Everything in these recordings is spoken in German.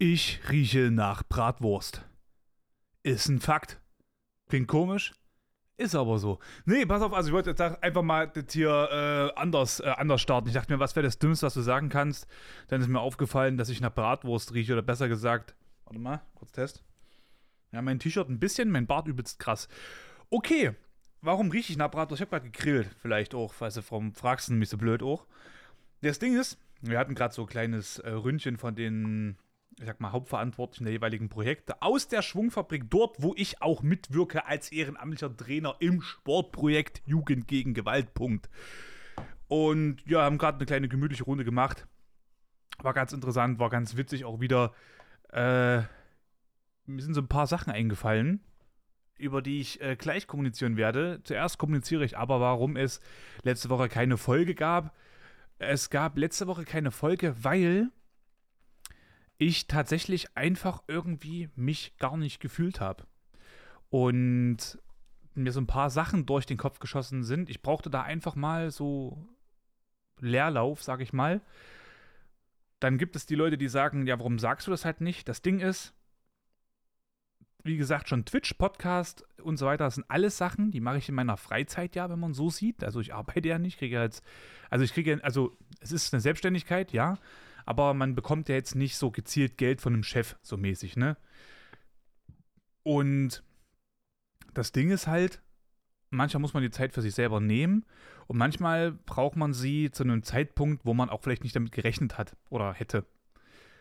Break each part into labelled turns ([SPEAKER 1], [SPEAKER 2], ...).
[SPEAKER 1] Ich rieche nach Bratwurst. Ist ein Fakt. Klingt komisch, ist aber so. Nee, pass auf, also ich wollte jetzt einfach mal das hier äh, anders, äh, anders starten. Ich dachte mir, was wäre das Dümmste, was du sagen kannst? Dann ist mir aufgefallen, dass ich nach Bratwurst rieche oder besser gesagt, warte mal, kurz Test. Ja, mein T-Shirt ein bisschen, mein Bart übelst krass. Okay, warum rieche ich nach Bratwurst? Ich habe gerade gegrillt, vielleicht auch, falls du vom fragst, nämlich so blöd auch. Das Ding ist, wir hatten gerade so ein kleines äh, Ründchen von den ich sag mal, Hauptverantwortlichen der jeweiligen Projekte aus der Schwungfabrik, dort, wo ich auch mitwirke als ehrenamtlicher Trainer im Sportprojekt Jugend gegen Gewalt. Punkt. Und ja, haben gerade eine kleine gemütliche Runde gemacht. War ganz interessant, war ganz witzig auch wieder. Äh, mir sind so ein paar Sachen eingefallen, über die ich äh, gleich kommunizieren werde. Zuerst kommuniziere ich aber, warum es letzte Woche keine Folge gab. Es gab letzte Woche keine Folge, weil ich tatsächlich einfach irgendwie mich gar nicht gefühlt habe. Und mir so ein paar Sachen durch den Kopf geschossen sind. Ich brauchte da einfach mal so Leerlauf, sag ich mal. Dann gibt es die Leute, die sagen, ja, warum sagst du das halt nicht? Das Ding ist, wie gesagt, schon Twitch, Podcast und so weiter, das sind alles Sachen, die mache ich in meiner Freizeit ja, wenn man so sieht. Also ich arbeite ja nicht, kriege jetzt, also ich kriege, also es ist eine Selbstständigkeit, ja, aber man bekommt ja jetzt nicht so gezielt Geld von einem Chef, so mäßig, ne? Und das Ding ist halt, manchmal muss man die Zeit für sich selber nehmen und manchmal braucht man sie zu einem Zeitpunkt, wo man auch vielleicht nicht damit gerechnet hat oder hätte.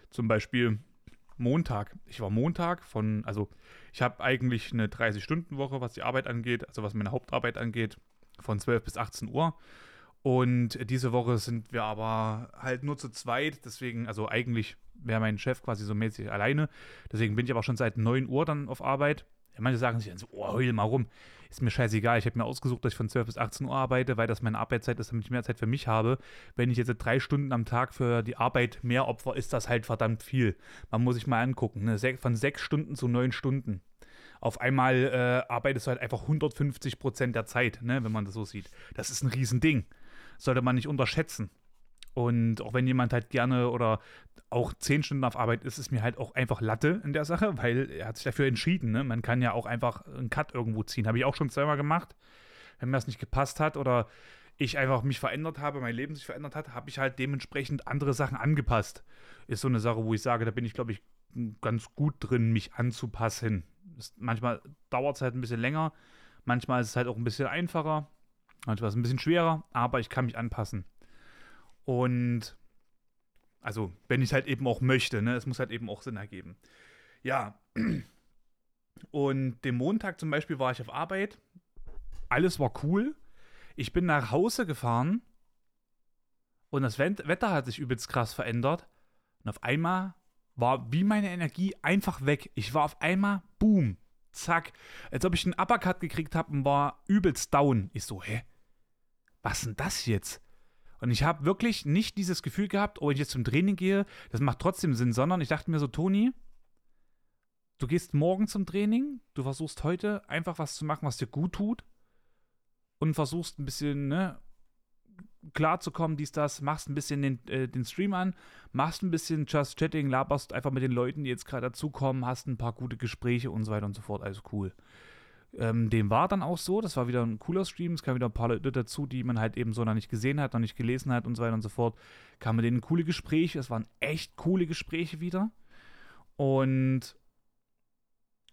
[SPEAKER 1] Zum Beispiel Montag. Ich war Montag von, also ich habe eigentlich eine 30-Stunden-Woche, was die Arbeit angeht, also was meine Hauptarbeit angeht, von 12 bis 18 Uhr. Und diese Woche sind wir aber halt nur zu zweit. Deswegen, also eigentlich wäre mein Chef quasi so mäßig alleine. Deswegen bin ich aber schon seit 9 Uhr dann auf Arbeit. Manche sagen sich dann so, oh, heul mal rum. Ist mir scheißegal. Ich habe mir ausgesucht, dass ich von 12 bis 18 Uhr arbeite, weil das meine Arbeitszeit ist, damit ich mehr Zeit für mich habe. Wenn ich jetzt drei Stunden am Tag für die Arbeit mehr opfer, ist das halt verdammt viel. Man muss sich mal angucken. Ne? Von sechs Stunden zu neun Stunden auf einmal äh, arbeitest du halt einfach 150 Prozent der Zeit, ne, wenn man das so sieht. Das ist ein Riesending sollte man nicht unterschätzen. Und auch wenn jemand halt gerne oder auch zehn Stunden auf Arbeit ist, ist mir halt auch einfach Latte in der Sache, weil er hat sich dafür entschieden. Ne? Man kann ja auch einfach einen Cut irgendwo ziehen. Habe ich auch schon zweimal gemacht. Wenn mir das nicht gepasst hat oder ich einfach mich verändert habe, mein Leben sich verändert hat, habe ich halt dementsprechend andere Sachen angepasst. Ist so eine Sache, wo ich sage, da bin ich, glaube ich, ganz gut drin, mich anzupassen. Ist, manchmal dauert es halt ein bisschen länger, manchmal ist es halt auch ein bisschen einfacher. Manchmal ist es ein bisschen schwerer, aber ich kann mich anpassen. Und also, wenn ich es halt eben auch möchte, ne? Es muss halt eben auch Sinn ergeben. Ja. Und den Montag zum Beispiel war ich auf Arbeit. Alles war cool. Ich bin nach Hause gefahren und das Wetter hat sich übelst krass verändert. Und auf einmal war wie meine Energie einfach weg. Ich war auf einmal, boom, zack. Als ob ich einen Uppercut gekriegt habe und war übelst down. Ich so, hä? was denn das jetzt? Und ich habe wirklich nicht dieses Gefühl gehabt, oh, ich jetzt zum Training gehe, das macht trotzdem Sinn, sondern ich dachte mir so, Toni, du gehst morgen zum Training, du versuchst heute einfach was zu machen, was dir gut tut und versuchst ein bisschen, ne, klarzukommen, dies, das, machst ein bisschen den, äh, den Stream an, machst ein bisschen Just Chatting, laberst einfach mit den Leuten, die jetzt gerade dazukommen, hast ein paar gute Gespräche und so weiter und so fort, alles cool. Ähm, dem war dann auch so, das war wieder ein cooler Stream, es kamen wieder ein paar Leute dazu, die man halt eben so noch nicht gesehen hat, noch nicht gelesen hat und so weiter und so fort. Kamen mit denen coole Gespräche, es waren echt coole Gespräche wieder. Und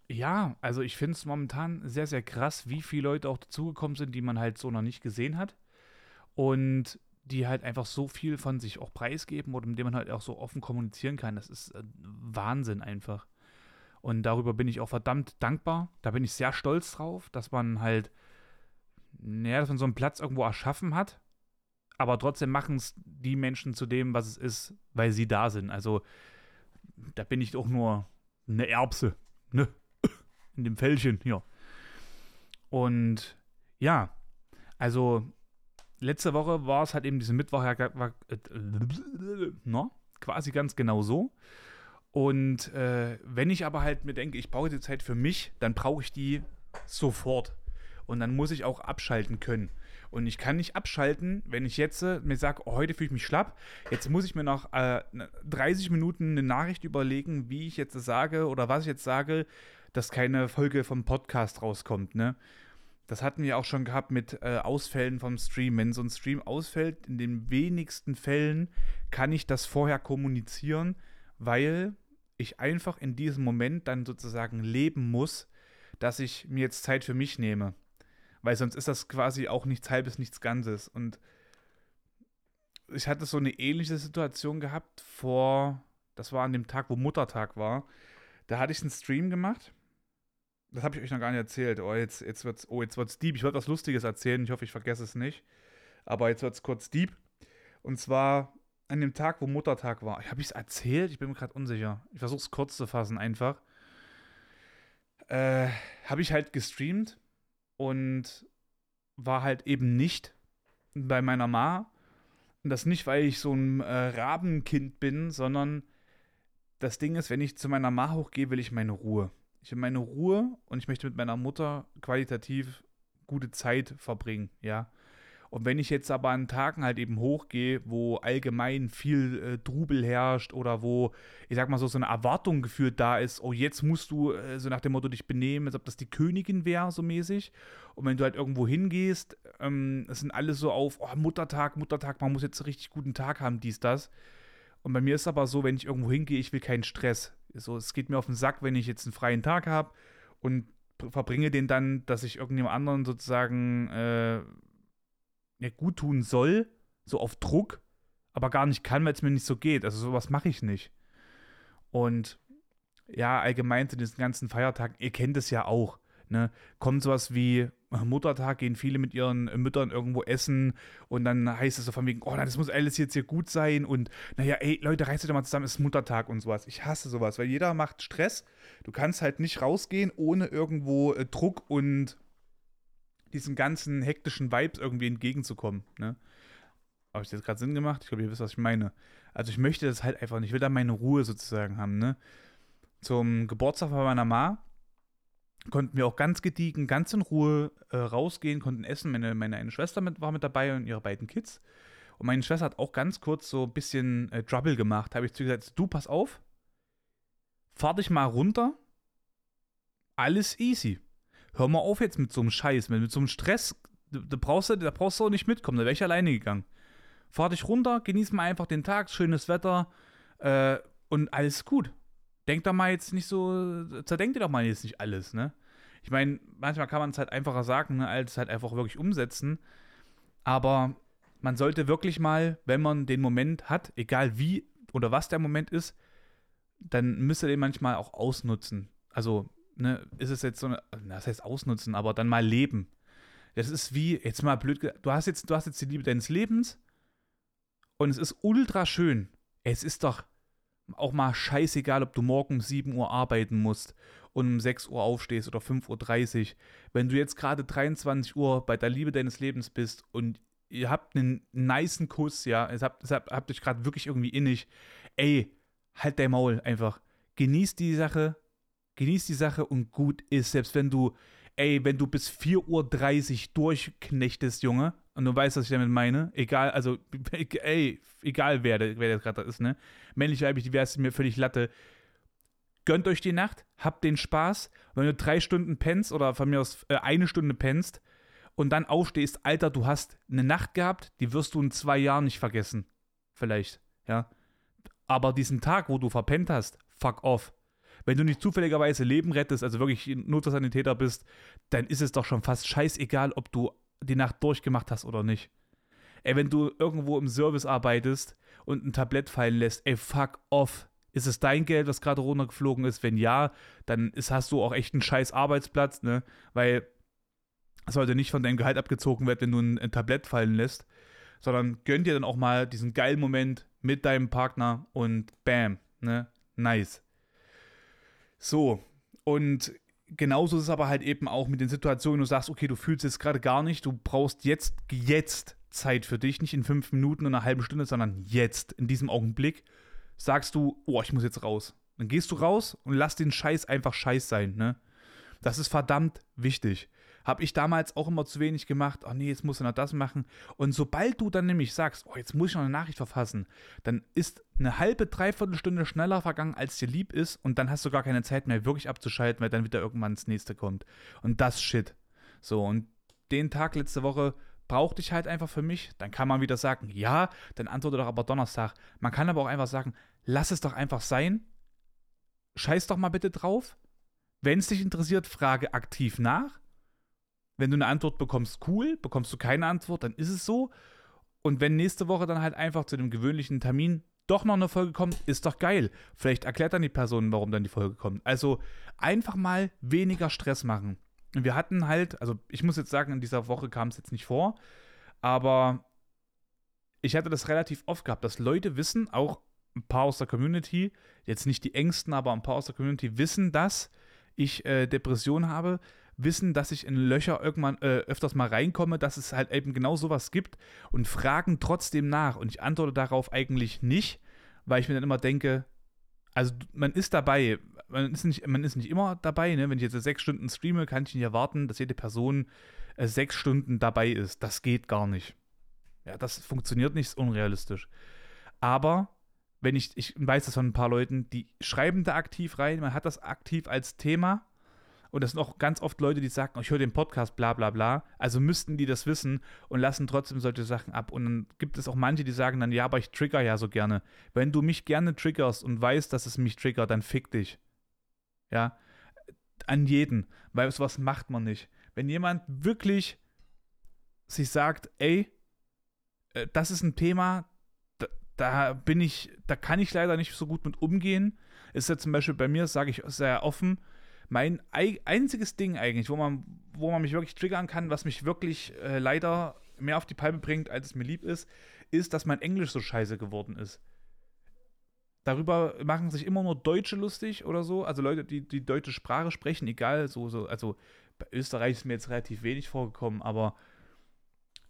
[SPEAKER 1] ja, also ich finde es momentan sehr, sehr krass, wie viele Leute auch dazugekommen sind, die man halt so noch nicht gesehen hat. Und die halt einfach so viel von sich auch preisgeben oder mit denen man halt auch so offen kommunizieren kann. Das ist äh, Wahnsinn einfach. Und darüber bin ich auch verdammt dankbar. Da bin ich sehr stolz drauf, dass man halt, naja, dass man so einen Platz irgendwo erschaffen hat. Aber trotzdem machen es die Menschen zu dem, was es ist, weil sie da sind. Also, da bin ich doch nur eine Erbse, ne? In dem Fällchen hier. Und ja, also letzte Woche war es halt eben diesen Mittwoch ja, war, äh, no, quasi ganz genau so. Und äh, wenn ich aber halt mir denke, ich brauche die Zeit für mich, dann brauche ich die sofort. Und dann muss ich auch abschalten können. Und ich kann nicht abschalten, wenn ich jetzt äh, mir sage, oh, heute fühle ich mich schlapp. Jetzt muss ich mir noch äh, 30 Minuten eine Nachricht überlegen, wie ich jetzt sage oder was ich jetzt sage, dass keine Folge vom Podcast rauskommt. Ne? Das hatten wir auch schon gehabt mit äh, Ausfällen vom Stream. Wenn so ein Stream ausfällt, in den wenigsten Fällen kann ich das vorher kommunizieren, weil ich einfach in diesem Moment dann sozusagen leben muss, dass ich mir jetzt Zeit für mich nehme. Weil sonst ist das quasi auch nichts Halbes, nichts Ganzes. Und ich hatte so eine ähnliche Situation gehabt vor, das war an dem Tag, wo Muttertag war. Da hatte ich einen Stream gemacht. Das habe ich euch noch gar nicht erzählt. Oh, jetzt, jetzt wird's, oh, deep. Ich wollte was Lustiges erzählen. Ich hoffe, ich vergesse es nicht. Aber jetzt wird es kurz deep. Und zwar an dem Tag, wo Muttertag war. Habe ich es erzählt? Ich bin mir gerade unsicher. Ich versuche es kurz zu fassen, einfach. Äh, habe ich halt gestreamt und war halt eben nicht bei meiner Ma. Und das nicht, weil ich so ein äh, Rabenkind bin, sondern das Ding ist, wenn ich zu meiner Ma hochgehe, will ich meine Ruhe. Ich will meine Ruhe und ich möchte mit meiner Mutter qualitativ gute Zeit verbringen, ja. Und wenn ich jetzt aber an Tagen halt eben hochgehe, wo allgemein viel äh, Trubel herrscht oder wo, ich sag mal so, so eine Erwartung gefühlt da ist, oh, jetzt musst du äh, so nach dem Motto dich benehmen, als ob das die Königin wäre, so mäßig. Und wenn du halt irgendwo hingehst, ähm, es sind alle so auf, oh, Muttertag, Muttertag, man muss jetzt einen richtig guten Tag haben, dies, das. Und bei mir ist aber so, wenn ich irgendwo hingehe, ich will keinen Stress. So, es geht mir auf den Sack, wenn ich jetzt einen freien Tag habe und verbringe den dann, dass ich irgendjemand anderen sozusagen äh, ja, gut tun soll, so auf Druck, aber gar nicht kann, weil es mir nicht so geht. Also sowas mache ich nicht. Und ja, allgemein zu diesen ganzen Feiertagen, ihr kennt es ja auch. Ne? Kommt sowas wie Muttertag, gehen viele mit ihren Müttern irgendwo essen und dann heißt es so von wegen, oh, das muss alles jetzt hier gut sein und naja, ey, Leute, reißt euch doch mal zusammen, es ist Muttertag und sowas. Ich hasse sowas, weil jeder macht Stress. Du kannst halt nicht rausgehen, ohne irgendwo äh, Druck und diesen ganzen hektischen Vibes irgendwie entgegenzukommen. Ne? Habe ich das gerade Sinn gemacht? Ich glaube, ihr wisst, was ich meine. Also ich möchte das halt einfach nicht. Ich will da meine Ruhe sozusagen haben. Ne? Zum Geburtstag von meiner Ma konnten wir auch ganz gediegen, ganz in Ruhe äh, rausgehen, konnten essen. Meine, meine eine Schwester mit, war mit dabei und ihre beiden Kids. Und meine Schwester hat auch ganz kurz so ein bisschen äh, Trouble gemacht. Da habe ich zu ihr gesagt, du, pass auf, fahr dich mal runter. Alles easy hör mal auf jetzt mit so einem Scheiß, mit, mit so einem Stress. Da brauchst du, da brauchst du auch nicht mitkommen, da wäre ich alleine gegangen. Fahr dich runter, genieß mal einfach den Tag, schönes Wetter äh, und alles gut. Denk da mal jetzt nicht so, zerdenk dir doch mal jetzt nicht alles, ne? Ich meine, manchmal kann man es halt einfacher sagen, ne, als halt einfach wirklich umsetzen. Aber man sollte wirklich mal, wenn man den Moment hat, egal wie oder was der Moment ist, dann müsste den manchmal auch ausnutzen. Also ne, ist es jetzt so eine, das heißt ausnutzen, aber dann mal leben. Das ist wie, jetzt mal blöd, du hast jetzt, du hast jetzt die Liebe deines Lebens und es ist ultra schön. Es ist doch auch mal scheißegal, ob du morgen um 7 Uhr arbeiten musst und um 6 Uhr aufstehst oder 5.30 Uhr. Wenn du jetzt gerade 23 Uhr bei der Liebe deines Lebens bist und ihr habt einen niceen Kuss, ja, ihr habt, ihr habt, habt euch gerade wirklich irgendwie innig, ey, halt dein Maul einfach. Genießt die Sache, genieß die Sache und gut ist, selbst wenn du, ey, wenn du bis 4.30 Uhr durchknechtest, Junge, und du weißt, was ich damit meine, egal, also, ey, egal wer, wer das gerade ist, ne, männlich, weiblich, divers, ist mir völlig Latte, gönnt euch die Nacht, habt den Spaß, wenn du drei Stunden pennst oder von mir aus äh, eine Stunde pennst und dann aufstehst, Alter, du hast eine Nacht gehabt, die wirst du in zwei Jahren nicht vergessen, vielleicht, ja, aber diesen Tag, wo du verpennt hast, fuck off, wenn du nicht zufälligerweise Leben rettest, also wirklich Notsanitäter bist, dann ist es doch schon fast scheißegal, ob du die Nacht durchgemacht hast oder nicht. Ey, wenn du irgendwo im Service arbeitest und ein Tablett fallen lässt, ey, fuck off. Ist es dein Geld, was gerade runtergeflogen ist? Wenn ja, dann ist, hast du auch echt einen scheiß Arbeitsplatz, ne? Weil es sollte nicht von deinem Gehalt abgezogen werden, wenn du ein, ein Tablett fallen lässt, sondern gönn dir dann auch mal diesen geilen Moment mit deinem Partner und bam, ne? Nice. So, und genauso ist es aber halt eben auch mit den Situationen, du sagst, okay, du fühlst es gerade gar nicht, du brauchst jetzt, jetzt Zeit für dich, nicht in fünf Minuten und einer halben Stunde, sondern jetzt, in diesem Augenblick, sagst du, oh, ich muss jetzt raus. Dann gehst du raus und lass den Scheiß einfach Scheiß sein, ne? Das ist verdammt wichtig. Habe ich damals auch immer zu wenig gemacht. Ach nee, jetzt musst du noch das machen. Und sobald du dann nämlich sagst, oh, jetzt muss ich noch eine Nachricht verfassen, dann ist eine halbe, dreiviertel Stunde schneller vergangen, als dir lieb ist. Und dann hast du gar keine Zeit mehr, wirklich abzuschalten, weil dann wieder irgendwann das nächste kommt. Und das Shit. So, und den Tag letzte Woche brauchte ich halt einfach für mich. Dann kann man wieder sagen, ja, dann antworte doch aber Donnerstag. Man kann aber auch einfach sagen, lass es doch einfach sein. Scheiß doch mal bitte drauf. Wenn es dich interessiert, frage aktiv nach. Wenn du eine Antwort bekommst, cool. Bekommst du keine Antwort, dann ist es so. Und wenn nächste Woche dann halt einfach zu dem gewöhnlichen Termin doch noch eine Folge kommt, ist doch geil. Vielleicht erklärt dann die Person, warum dann die Folge kommt. Also einfach mal weniger Stress machen. Wir hatten halt, also ich muss jetzt sagen, in dieser Woche kam es jetzt nicht vor, aber ich hatte das relativ oft gehabt, dass Leute wissen, auch ein paar aus der Community, jetzt nicht die engsten, aber ein paar aus der Community wissen, dass ich äh, Depression habe, wissen, dass ich in Löcher irgendwann äh, öfters mal reinkomme, dass es halt eben genau sowas gibt und fragen trotzdem nach. Und ich antworte darauf eigentlich nicht, weil ich mir dann immer denke, also man ist dabei, man ist nicht, man ist nicht immer dabei, ne? Wenn ich jetzt sechs Stunden streame, kann ich nicht erwarten, dass jede Person äh, sechs Stunden dabei ist. Das geht gar nicht. Ja, das funktioniert nicht, ist unrealistisch. Aber wenn ich, ich weiß das von ein paar Leuten, die schreiben da aktiv rein, man hat das aktiv als Thema und das sind auch ganz oft Leute, die sagen, ich höre den Podcast, bla bla bla. Also müssten die das wissen und lassen trotzdem solche Sachen ab. Und dann gibt es auch manche, die sagen dann, ja, aber ich trigger ja so gerne. Wenn du mich gerne triggerst und weißt, dass es mich triggert, dann fick dich. Ja. An jeden. Weil sowas macht man nicht. Wenn jemand wirklich sich sagt, ey, äh, das ist ein Thema, da, da bin ich, da kann ich leider nicht so gut mit umgehen. Ist ja zum Beispiel bei mir, sage ich sehr offen, mein einziges Ding eigentlich, wo man, wo man mich wirklich triggern kann, was mich wirklich äh, leider mehr auf die Palme bringt, als es mir lieb ist, ist, dass mein Englisch so scheiße geworden ist. Darüber machen sich immer nur Deutsche lustig oder so, also Leute, die die deutsche Sprache sprechen, egal, so, so, also bei Österreich ist mir jetzt relativ wenig vorgekommen, aber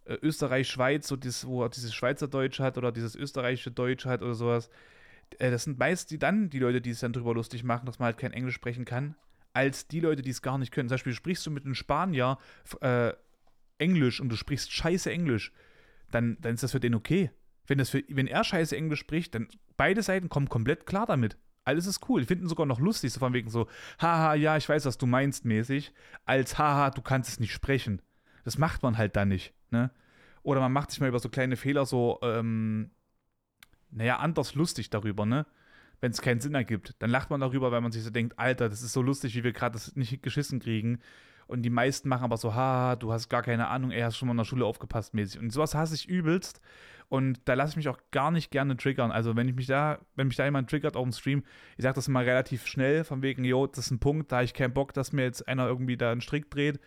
[SPEAKER 1] äh, Österreich, Schweiz, so dieses, wo er dieses Schweizerdeutsch hat oder dieses österreichische Deutsch hat oder sowas, äh, das sind meist die dann die Leute, die es dann drüber lustig machen, dass man halt kein Englisch sprechen kann als die Leute, die es gar nicht können. Zum Beispiel sprichst du mit einem Spanier äh, Englisch und du sprichst scheiße Englisch, dann, dann ist das für den okay. Wenn, das für, wenn er scheiße Englisch spricht, dann beide Seiten kommen komplett klar damit. Alles ist cool. Ich finde ihn sogar noch lustig, so von wegen so, haha, ja, ich weiß, was du meinst, mäßig, als haha, du kannst es nicht sprechen. Das macht man halt dann nicht, ne? Oder man macht sich mal über so kleine Fehler so, ähm, naja, anders lustig darüber, ne? Wenn es keinen Sinn ergibt. Dann lacht man darüber, weil man sich so denkt, Alter, das ist so lustig, wie wir gerade das nicht geschissen kriegen. Und die meisten machen aber so, ha, du hast gar keine Ahnung, ey, hast schon mal in der Schule aufgepasst mäßig. Und sowas hasse ich übelst. Und da lasse ich mich auch gar nicht gerne triggern. Also wenn ich mich da, wenn mich da jemand triggert auf dem Stream, ich sage das immer relativ schnell, von wegen, jo, das ist ein Punkt, da habe ich keinen Bock, dass mir jetzt einer irgendwie da einen Strick dreht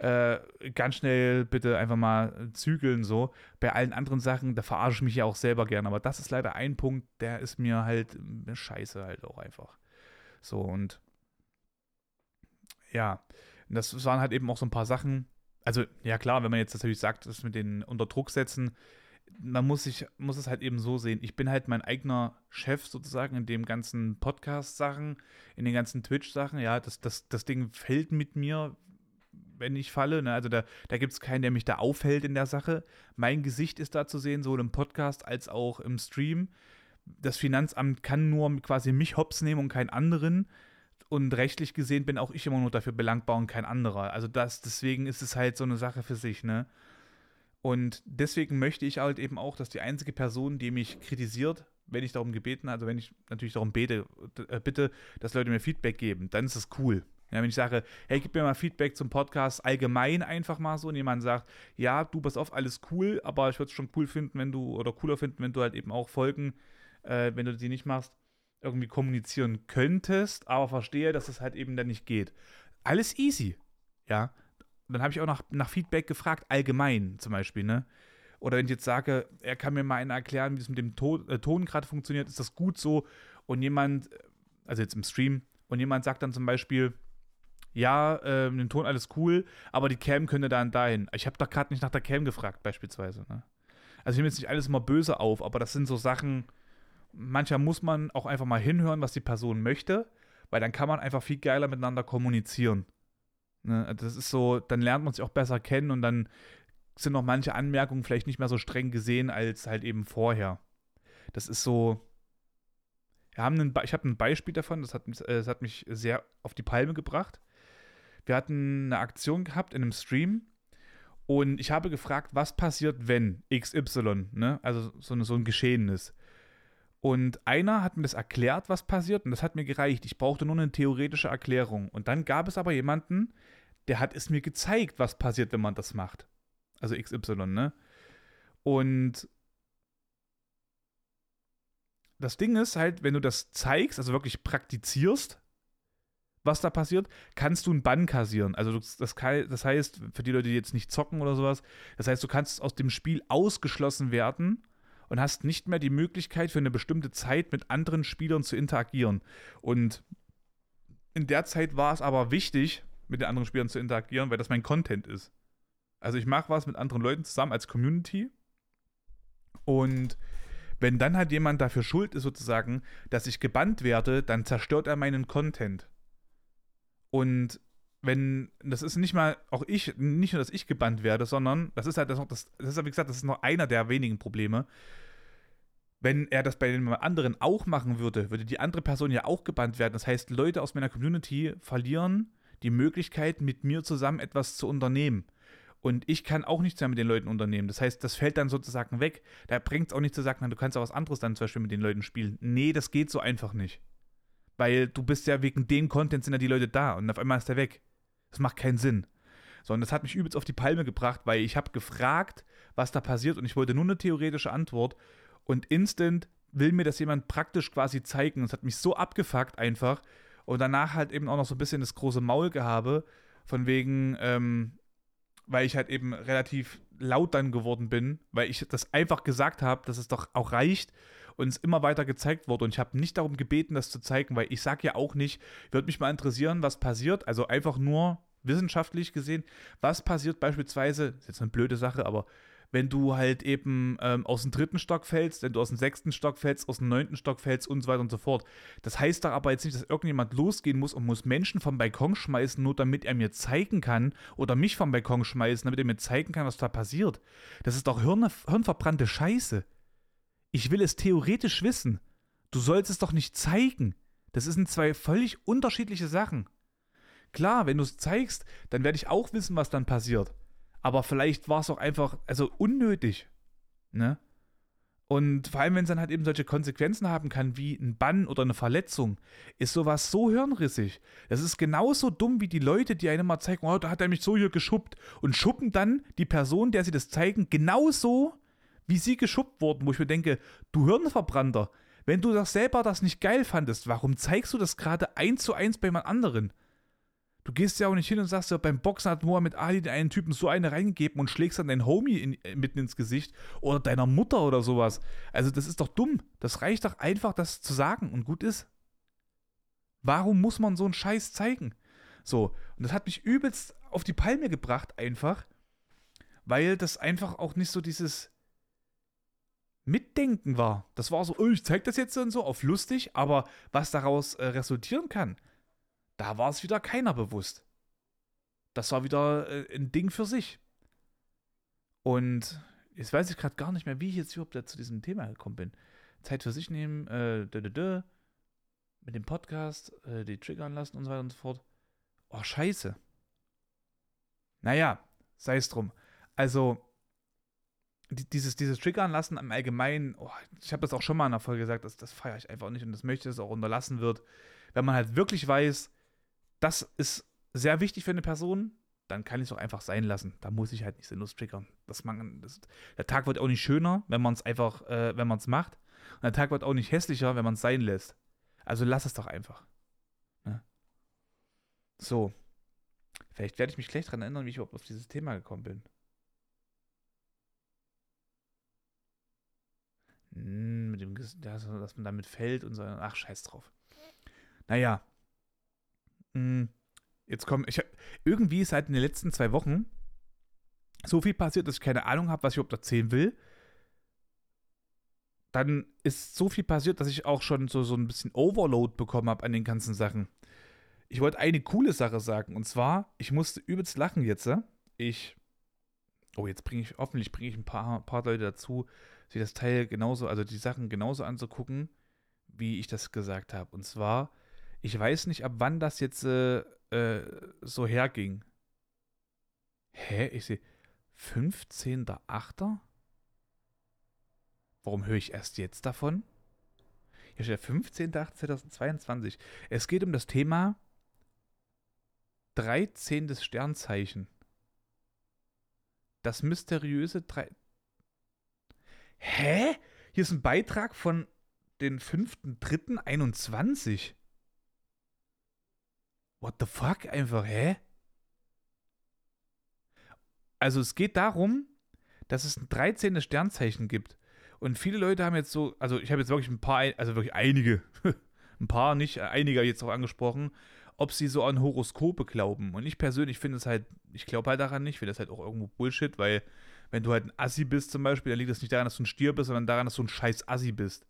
[SPEAKER 1] äh, ganz schnell bitte einfach mal zügeln so. Bei allen anderen Sachen, da verarsche ich mich ja auch selber gern, aber das ist leider ein Punkt, der ist mir halt scheiße halt auch einfach. So und ja, das waren halt eben auch so ein paar Sachen. Also, ja klar, wenn man jetzt natürlich sagt, das mit den unter Druck setzen, man muss sich, muss es halt eben so sehen. Ich bin halt mein eigener Chef sozusagen in dem ganzen Podcast-Sachen, in den ganzen Twitch-Sachen. Ja, das, das, das Ding fällt mit mir wenn ich falle. Ne? Also da, da gibt es keinen, der mich da aufhält in der Sache. Mein Gesicht ist da zu sehen, sowohl im Podcast als auch im Stream. Das Finanzamt kann nur quasi mich hops nehmen und keinen anderen. Und rechtlich gesehen bin auch ich immer nur dafür belangbar und kein anderer. Also das, deswegen ist es halt so eine Sache für sich, ne? Und deswegen möchte ich halt eben auch, dass die einzige Person, die mich kritisiert, wenn ich darum gebeten, also wenn ich natürlich darum bete, äh, bitte, dass Leute mir Feedback geben, dann ist es cool. Ja, wenn ich sage, hey, gib mir mal Feedback zum Podcast allgemein einfach mal so und jemand sagt, ja, du pass auf, alles cool, aber ich würde es schon cool finden, wenn du, oder cooler finden, wenn du halt eben auch Folgen, äh, wenn du die nicht machst, irgendwie kommunizieren könntest, aber verstehe, dass das halt eben dann nicht geht. Alles easy, ja. dann habe ich auch nach, nach Feedback gefragt, allgemein zum Beispiel, ne? Oder wenn ich jetzt sage, er kann mir mal einer erklären, wie es mit dem Ton, äh, Ton gerade funktioniert, ist das gut so? Und jemand, also jetzt im Stream, und jemand sagt dann zum Beispiel, ja, äh, den Ton alles cool, aber die Cam könnte dann dahin. Ich habe doch gerade nicht nach der Cam gefragt, beispielsweise. Ne? Also ich nehme jetzt nicht alles immer böse auf, aber das sind so Sachen, manchmal muss man auch einfach mal hinhören, was die Person möchte, weil dann kann man einfach viel geiler miteinander kommunizieren. Ne? Das ist so, dann lernt man sich auch besser kennen und dann sind noch manche Anmerkungen vielleicht nicht mehr so streng gesehen als halt eben vorher. Das ist so. Wir haben einen, ich habe ein Beispiel davon, das hat, äh, das hat mich sehr auf die Palme gebracht. Wir hatten eine Aktion gehabt in einem Stream und ich habe gefragt, was passiert, wenn XY, ne? also so, so ein Geschehnis. Und einer hat mir das erklärt, was passiert, und das hat mir gereicht. Ich brauchte nur eine theoretische Erklärung. Und dann gab es aber jemanden, der hat es mir gezeigt, was passiert, wenn man das macht. Also XY, ne? Und das Ding ist halt, wenn du das zeigst, also wirklich praktizierst, was da passiert, kannst du einen Bann kassieren. Also das, das, heißt, für die Leute, die jetzt nicht zocken oder sowas, das heißt, du kannst aus dem Spiel ausgeschlossen werden und hast nicht mehr die Möglichkeit für eine bestimmte Zeit mit anderen Spielern zu interagieren. Und in der Zeit war es aber wichtig, mit den anderen Spielern zu interagieren, weil das mein Content ist. Also ich mache was mit anderen Leuten zusammen als Community und wenn dann halt jemand dafür schuld ist, sozusagen, dass ich gebannt werde, dann zerstört er meinen Content. Und wenn, das ist nicht mal auch ich, nicht nur, dass ich gebannt werde, sondern das ist halt das das, das ist, wie gesagt, das ist noch einer der wenigen Probleme. Wenn er das bei den anderen auch machen würde, würde die andere Person ja auch gebannt werden. Das heißt, Leute aus meiner Community verlieren die Möglichkeit, mit mir zusammen etwas zu unternehmen. Und ich kann auch nichts mehr mit den Leuten unternehmen. Das heißt, das fällt dann sozusagen weg. Da bringt es auch nicht zu sagen, du kannst auch was anderes dann zum Beispiel mit den Leuten spielen. Nee, das geht so einfach nicht. Weil du bist ja wegen dem Content sind ja die Leute da und auf einmal ist der weg. Das macht keinen Sinn. So, und das hat mich übelst auf die Palme gebracht, weil ich habe gefragt, was da passiert und ich wollte nur eine theoretische Antwort und instant will mir das jemand praktisch quasi zeigen. Es hat mich so abgefuckt einfach und danach halt eben auch noch so ein bisschen das große Maul gehabe, von wegen, ähm, weil ich halt eben relativ laut dann geworden bin, weil ich das einfach gesagt habe, dass es doch auch reicht und es immer weiter gezeigt wurde. Und ich habe nicht darum gebeten, das zu zeigen, weil ich sage ja auch nicht, würde mich mal interessieren, was passiert. Also einfach nur wissenschaftlich gesehen, was passiert beispielsweise, ist jetzt eine blöde Sache, aber wenn du halt eben ähm, aus dem dritten Stock fällst, wenn du aus dem sechsten Stock fällst, aus dem neunten Stock fällst und so weiter und so fort. Das heißt doch aber jetzt nicht, dass irgendjemand losgehen muss und muss Menschen vom Balkon schmeißen, nur damit er mir zeigen kann, oder mich vom Balkon schmeißen, damit er mir zeigen kann, was da passiert. Das ist doch Hirn, hirnverbrannte Scheiße. Ich will es theoretisch wissen. Du sollst es doch nicht zeigen. Das sind zwei völlig unterschiedliche Sachen. Klar, wenn du es zeigst, dann werde ich auch wissen, was dann passiert. Aber vielleicht war es auch einfach, also unnötig. Ne? Und vor allem, wenn es dann halt eben solche Konsequenzen haben kann, wie ein Bann oder eine Verletzung, ist sowas so hirnrissig. Das ist genauso dumm wie die Leute, die einem mal zeigen, oh, da hat er mich so hier geschubbt und schuppen dann die Person, der sie das zeigen, genauso, wie sie geschubbt wurden, wo ich mir denke, du Hirnverbrannter, wenn du das selber das nicht geil fandest, warum zeigst du das gerade eins zu eins bei jemand anderen? Du gehst ja auch nicht hin und sagst ja, beim Boxen hat Mohammed Ali den einen Typen so eine reingegeben und schlägst dann deinen Homie in, äh, mitten ins Gesicht oder deiner Mutter oder sowas. Also das ist doch dumm. Das reicht doch einfach, das zu sagen und gut ist. Warum muss man so einen Scheiß zeigen? So, und das hat mich übelst auf die Palme gebracht einfach, weil das einfach auch nicht so dieses Mitdenken war. Das war so, oh, ich zeig das jetzt und so auf lustig, aber was daraus äh, resultieren kann, da war es wieder keiner bewusst. Das war wieder äh, ein Ding für sich. Und jetzt weiß ich gerade gar nicht mehr, wie ich jetzt überhaupt zu diesem Thema gekommen bin. Zeit für sich nehmen, äh, dö, dö, dö, mit dem Podcast, äh, die triggern lassen und so weiter und so fort. Oh, scheiße. Naja, sei es drum. Also, dieses, dieses Triggern lassen im Allgemeinen, oh, ich habe das auch schon mal in der Folge gesagt, das, das feiere ich einfach nicht und das möchte, dass es auch unterlassen wird. Wenn man halt wirklich weiß, das ist sehr wichtig für eine Person, dann kann ich es auch einfach sein lassen. Da muss ich halt nicht sinnlos triggern. Das man, das, der Tag wird auch nicht schöner, wenn man es einfach, äh, wenn man es macht. Und der Tag wird auch nicht hässlicher, wenn man es sein lässt. Also lass es doch einfach. Ne? So. Vielleicht werde ich mich gleich daran erinnern, wie ich überhaupt auf dieses Thema gekommen bin. Mit dem, dass man damit fällt und so. Ach, scheiß drauf. Naja, hm, jetzt kommen, ich irgendwie ist halt den letzten zwei Wochen so viel passiert, dass ich keine Ahnung habe, was ich überhaupt erzählen will. Dann ist so viel passiert, dass ich auch schon so, so ein bisschen Overload bekommen habe an den ganzen Sachen. ich wollte eine coole Sache sagen. Und zwar, ich musste übelst lachen jetzt. Ich. Oh, jetzt bringe ich, hoffentlich bringe ich ein paar, paar Leute dazu, sich das Teil genauso, also die Sachen genauso anzugucken, wie ich das gesagt habe. Und zwar, ich weiß nicht, ab wann das jetzt äh, äh, so herging. Hä? Ich sehe 15.8. Warum höre ich erst jetzt davon? Hier steht 15.8.2022. Es geht um das Thema 13. Sternzeichen. Das mysteriöse 3. Hä? Hier ist ein Beitrag von den 5.3.21. What the fuck? Einfach, hä? Also es geht darum, dass es ein 13. Sternzeichen gibt. Und viele Leute haben jetzt so, also ich habe jetzt wirklich ein paar, also wirklich einige, ein paar, nicht einige jetzt auch angesprochen, ob sie so an Horoskope glauben. Und ich persönlich finde es halt, ich glaube halt daran nicht, finde das halt auch irgendwo Bullshit, weil wenn du halt ein Assi bist zum Beispiel, dann liegt das nicht daran, dass du ein Stier bist, sondern daran, dass du ein scheiß Assi bist.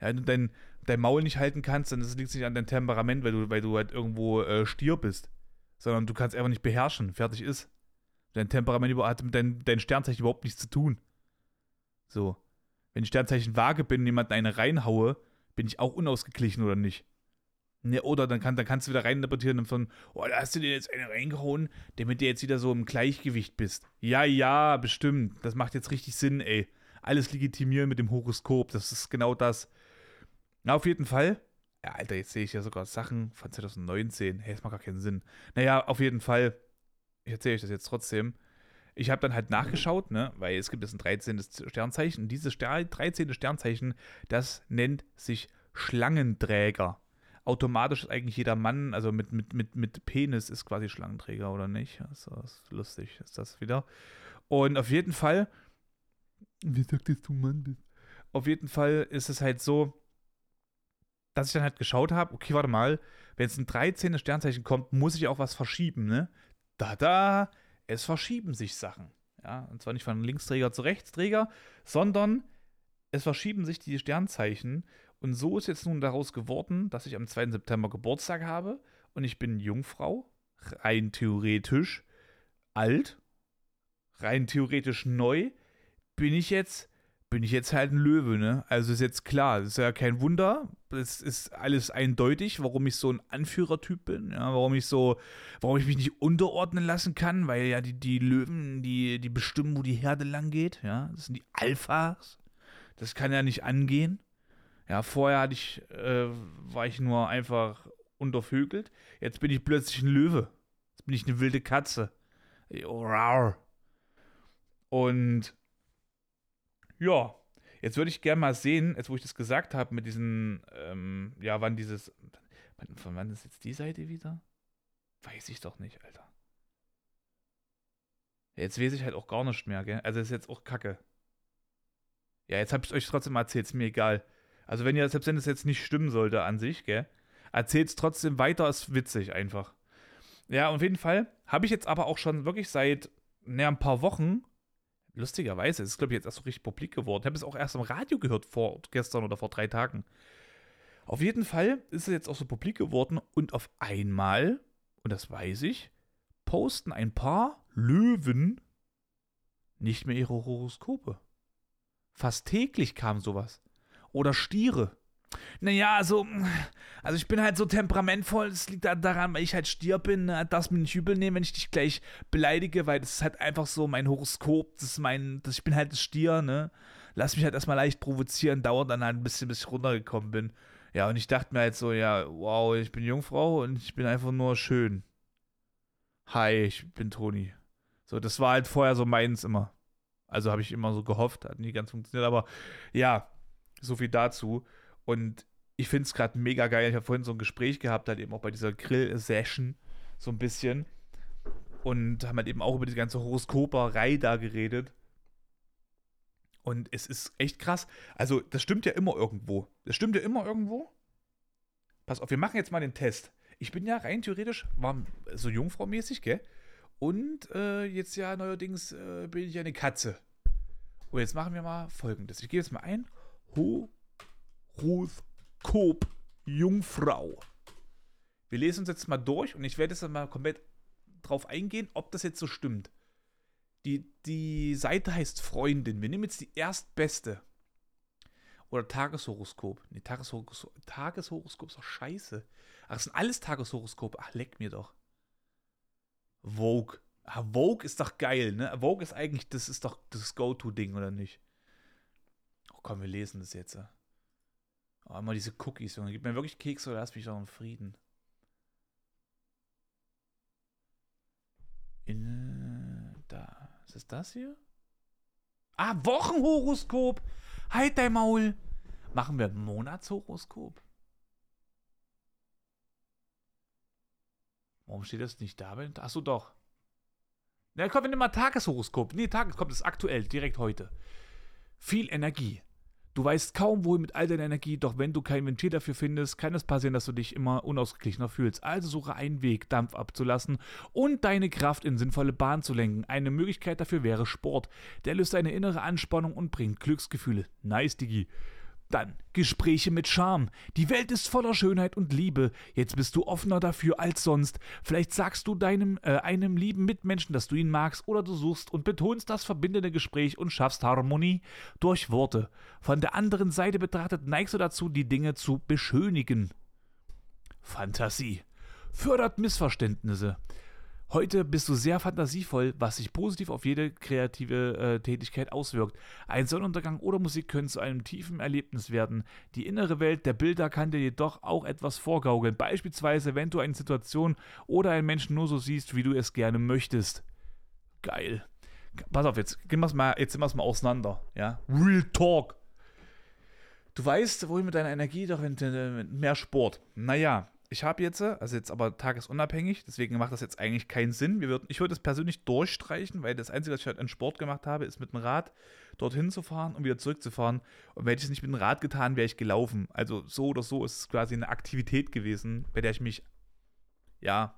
[SPEAKER 1] Ja, wenn du dein, dein Maul nicht halten kannst, dann liegt es nicht an deinem Temperament, weil du, weil du halt irgendwo äh, Stier bist. Sondern du kannst einfach nicht beherrschen. Fertig ist. Dein Temperament hat mit dein, dein Sternzeichen überhaupt nichts zu tun. So. Wenn ich Sternzeichen Waage bin und jemanden eine reinhaue, bin ich auch unausgeglichen oder nicht? Ne, oder dann, kann, dann kannst du wieder reininterpretieren und von, oh, da hast du dir jetzt eine reingehauen, damit du jetzt wieder so im Gleichgewicht bist. Ja, ja, bestimmt. Das macht jetzt richtig Sinn, ey. Alles legitimieren mit dem Horoskop, das ist genau das. Na, auf jeden Fall. Ja, Alter, jetzt sehe ich ja sogar Sachen von 2019. Hey, das macht gar keinen Sinn. Naja, auf jeden Fall. Ich erzähle euch das jetzt trotzdem. Ich habe dann halt nachgeschaut, ne, weil es gibt jetzt ein 13. Sternzeichen. Dieses Ster 13. Sternzeichen, das nennt sich Schlangenträger automatisch ist eigentlich jeder Mann, also mit, mit, mit, mit Penis ist quasi Schlangenträger, oder nicht? Das ist lustig, ist das wieder. Und auf jeden Fall, wie sagtest du Mann bist? Auf jeden Fall ist es halt so, dass ich dann halt geschaut habe, okay, warte mal, wenn es ein 13. Sternzeichen kommt, muss ich auch was verschieben, ne? Da, da, es verschieben sich Sachen. Ja, und zwar nicht von Linksträger zu Rechtsträger, sondern es verschieben sich die Sternzeichen und so ist jetzt nun daraus geworden, dass ich am 2. September Geburtstag habe und ich bin Jungfrau, rein theoretisch alt, rein theoretisch neu, bin ich jetzt bin ich jetzt halt ein Löwe, ne? Also ist jetzt klar, ist ja kein Wunder. Es ist alles eindeutig, warum ich so ein Anführertyp bin, ja, warum ich so, warum ich mich nicht unterordnen lassen kann, weil ja die, die Löwen, die, die bestimmen, wo die Herde lang geht, ja. Das sind die Alphas. Das kann ja nicht angehen. Ja, vorher hatte ich, äh, war ich nur einfach untervögelt. Jetzt bin ich plötzlich ein Löwe. Jetzt bin ich eine wilde Katze. Und ja, jetzt würde ich gerne mal sehen, jetzt wo ich das gesagt habe, mit diesen, ähm, ja, wann dieses, von wann ist jetzt die Seite wieder? Weiß ich doch nicht, Alter. Jetzt weiß ich halt auch gar nicht mehr, gell? Also ist jetzt auch Kacke. Ja, jetzt habe ich euch trotzdem erzählt, ist mir egal. Also wenn ihr, selbst wenn es jetzt nicht stimmen sollte an sich, gell, erzählt es trotzdem weiter, ist witzig einfach. Ja, auf jeden Fall habe ich jetzt aber auch schon wirklich seit ne, ein paar Wochen, lustigerweise, es ist glaube ich jetzt erst so richtig publik geworden, ich habe es auch erst am Radio gehört vor gestern oder vor drei Tagen. Auf jeden Fall ist es jetzt auch so publik geworden und auf einmal, und das weiß ich, posten ein paar Löwen nicht mehr ihre Horoskope. Fast täglich kam sowas oder Stiere? Naja, also, also ich bin halt so temperamentvoll, das liegt daran, weil ich halt Stier bin, ne? das mir nicht übel nehmen, wenn ich dich gleich beleidige, weil das ist halt einfach so mein Horoskop, das ist mein, das, ich bin halt das Stier, ne? Lass mich halt erstmal leicht provozieren, dauert dann halt ein bisschen, bis ich runtergekommen bin. Ja, und ich dachte mir halt so, ja, wow, ich bin Jungfrau und ich bin einfach nur schön. Hi, ich bin Toni. So, das war halt vorher so meins immer. Also habe ich immer so gehofft, hat nie ganz funktioniert, aber ja, so viel dazu. Und ich finde es gerade mega geil. Ich habe vorhin so ein Gespräch gehabt, halt eben auch bei dieser Grill-Session, so ein bisschen. Und haben halt eben auch über die ganze Horoskoperei da geredet. Und es ist echt krass. Also, das stimmt ja immer irgendwo. Das stimmt ja immer irgendwo. Pass auf, wir machen jetzt mal den Test. Ich bin ja rein theoretisch, war so jungfrau-mäßig, gell? Und äh, jetzt ja neuerdings äh, bin ich eine Katze. Und jetzt machen wir mal folgendes. Ich gehe jetzt mal ein Horoskop Jungfrau. Wir lesen uns jetzt mal durch und ich werde jetzt mal komplett drauf eingehen, ob das jetzt so stimmt. Die, die Seite heißt Freundin. Wir nehmen jetzt die erstbeste. Oder Tageshoroskop. Nee, Tageshoroskop, Tageshoroskop ist doch scheiße. Ach, das sind alles Tageshoroskope. Ach, leck mir doch. Vogue. Ah, Vogue ist doch geil, ne? Vogue ist eigentlich, das ist doch das Go-To-Ding, oder nicht? Komm, wir lesen das jetzt. Oh, immer diese Cookies, Junge. Gib mir wirklich Kekse oder lass mich doch in Frieden. In, äh, da. Ist es das hier? Ah, Wochenhoroskop. Halt dein Maul. Machen wir Monatshoroskop. Warum steht das nicht da? Achso, doch. Na, komm, wir nehmen mal Tageshoroskop. Nee, Tageshoroskop ist aktuell, direkt heute. Viel Energie. Du weißt kaum wohl mit all deiner Energie, doch wenn du kein Ventil dafür findest, kann es passieren, dass du dich immer unausgeglichener fühlst. Also suche einen Weg, Dampf abzulassen und deine Kraft in sinnvolle Bahn zu lenken. Eine Möglichkeit dafür wäre Sport. Der löst eine innere Anspannung und bringt Glücksgefühle. Nice, Digi. Dann Gespräche mit Charme. Die Welt ist voller Schönheit und Liebe. Jetzt bist du offener dafür als sonst. Vielleicht sagst du deinem äh, einem lieben Mitmenschen, dass du ihn magst, oder du suchst und betonst das verbindende Gespräch und schaffst Harmonie durch Worte. Von der anderen Seite betrachtet neigst du dazu, die Dinge zu beschönigen. Fantasie fördert Missverständnisse. Heute bist du sehr fantasievoll, was sich positiv auf jede kreative äh, Tätigkeit auswirkt. Ein Sonnenuntergang oder Musik können zu einem tiefen Erlebnis werden. Die innere Welt der Bilder kann dir jedoch auch etwas vorgaukeln. Beispielsweise, wenn du eine Situation oder einen Menschen nur so siehst, wie du es gerne möchtest. Geil. Pass auf, jetzt gehen wir es mal, jetzt sind wir es mal auseinander. Ja? Real Talk. Du weißt, wohin mit deiner Energie, doch mit, mit mehr Sport. Naja, ich habe jetzt, also jetzt aber tagesunabhängig, deswegen macht das jetzt eigentlich keinen Sinn. Wir würden, ich würde es persönlich durchstreichen, weil das Einzige, was ich halt an Sport gemacht habe, ist mit dem Rad dorthin zu fahren und wieder zurückzufahren. Und hätte ich es nicht mit dem Rad getan, wäre ich gelaufen. Also so oder so ist es quasi eine Aktivität gewesen, bei der ich mich, ja,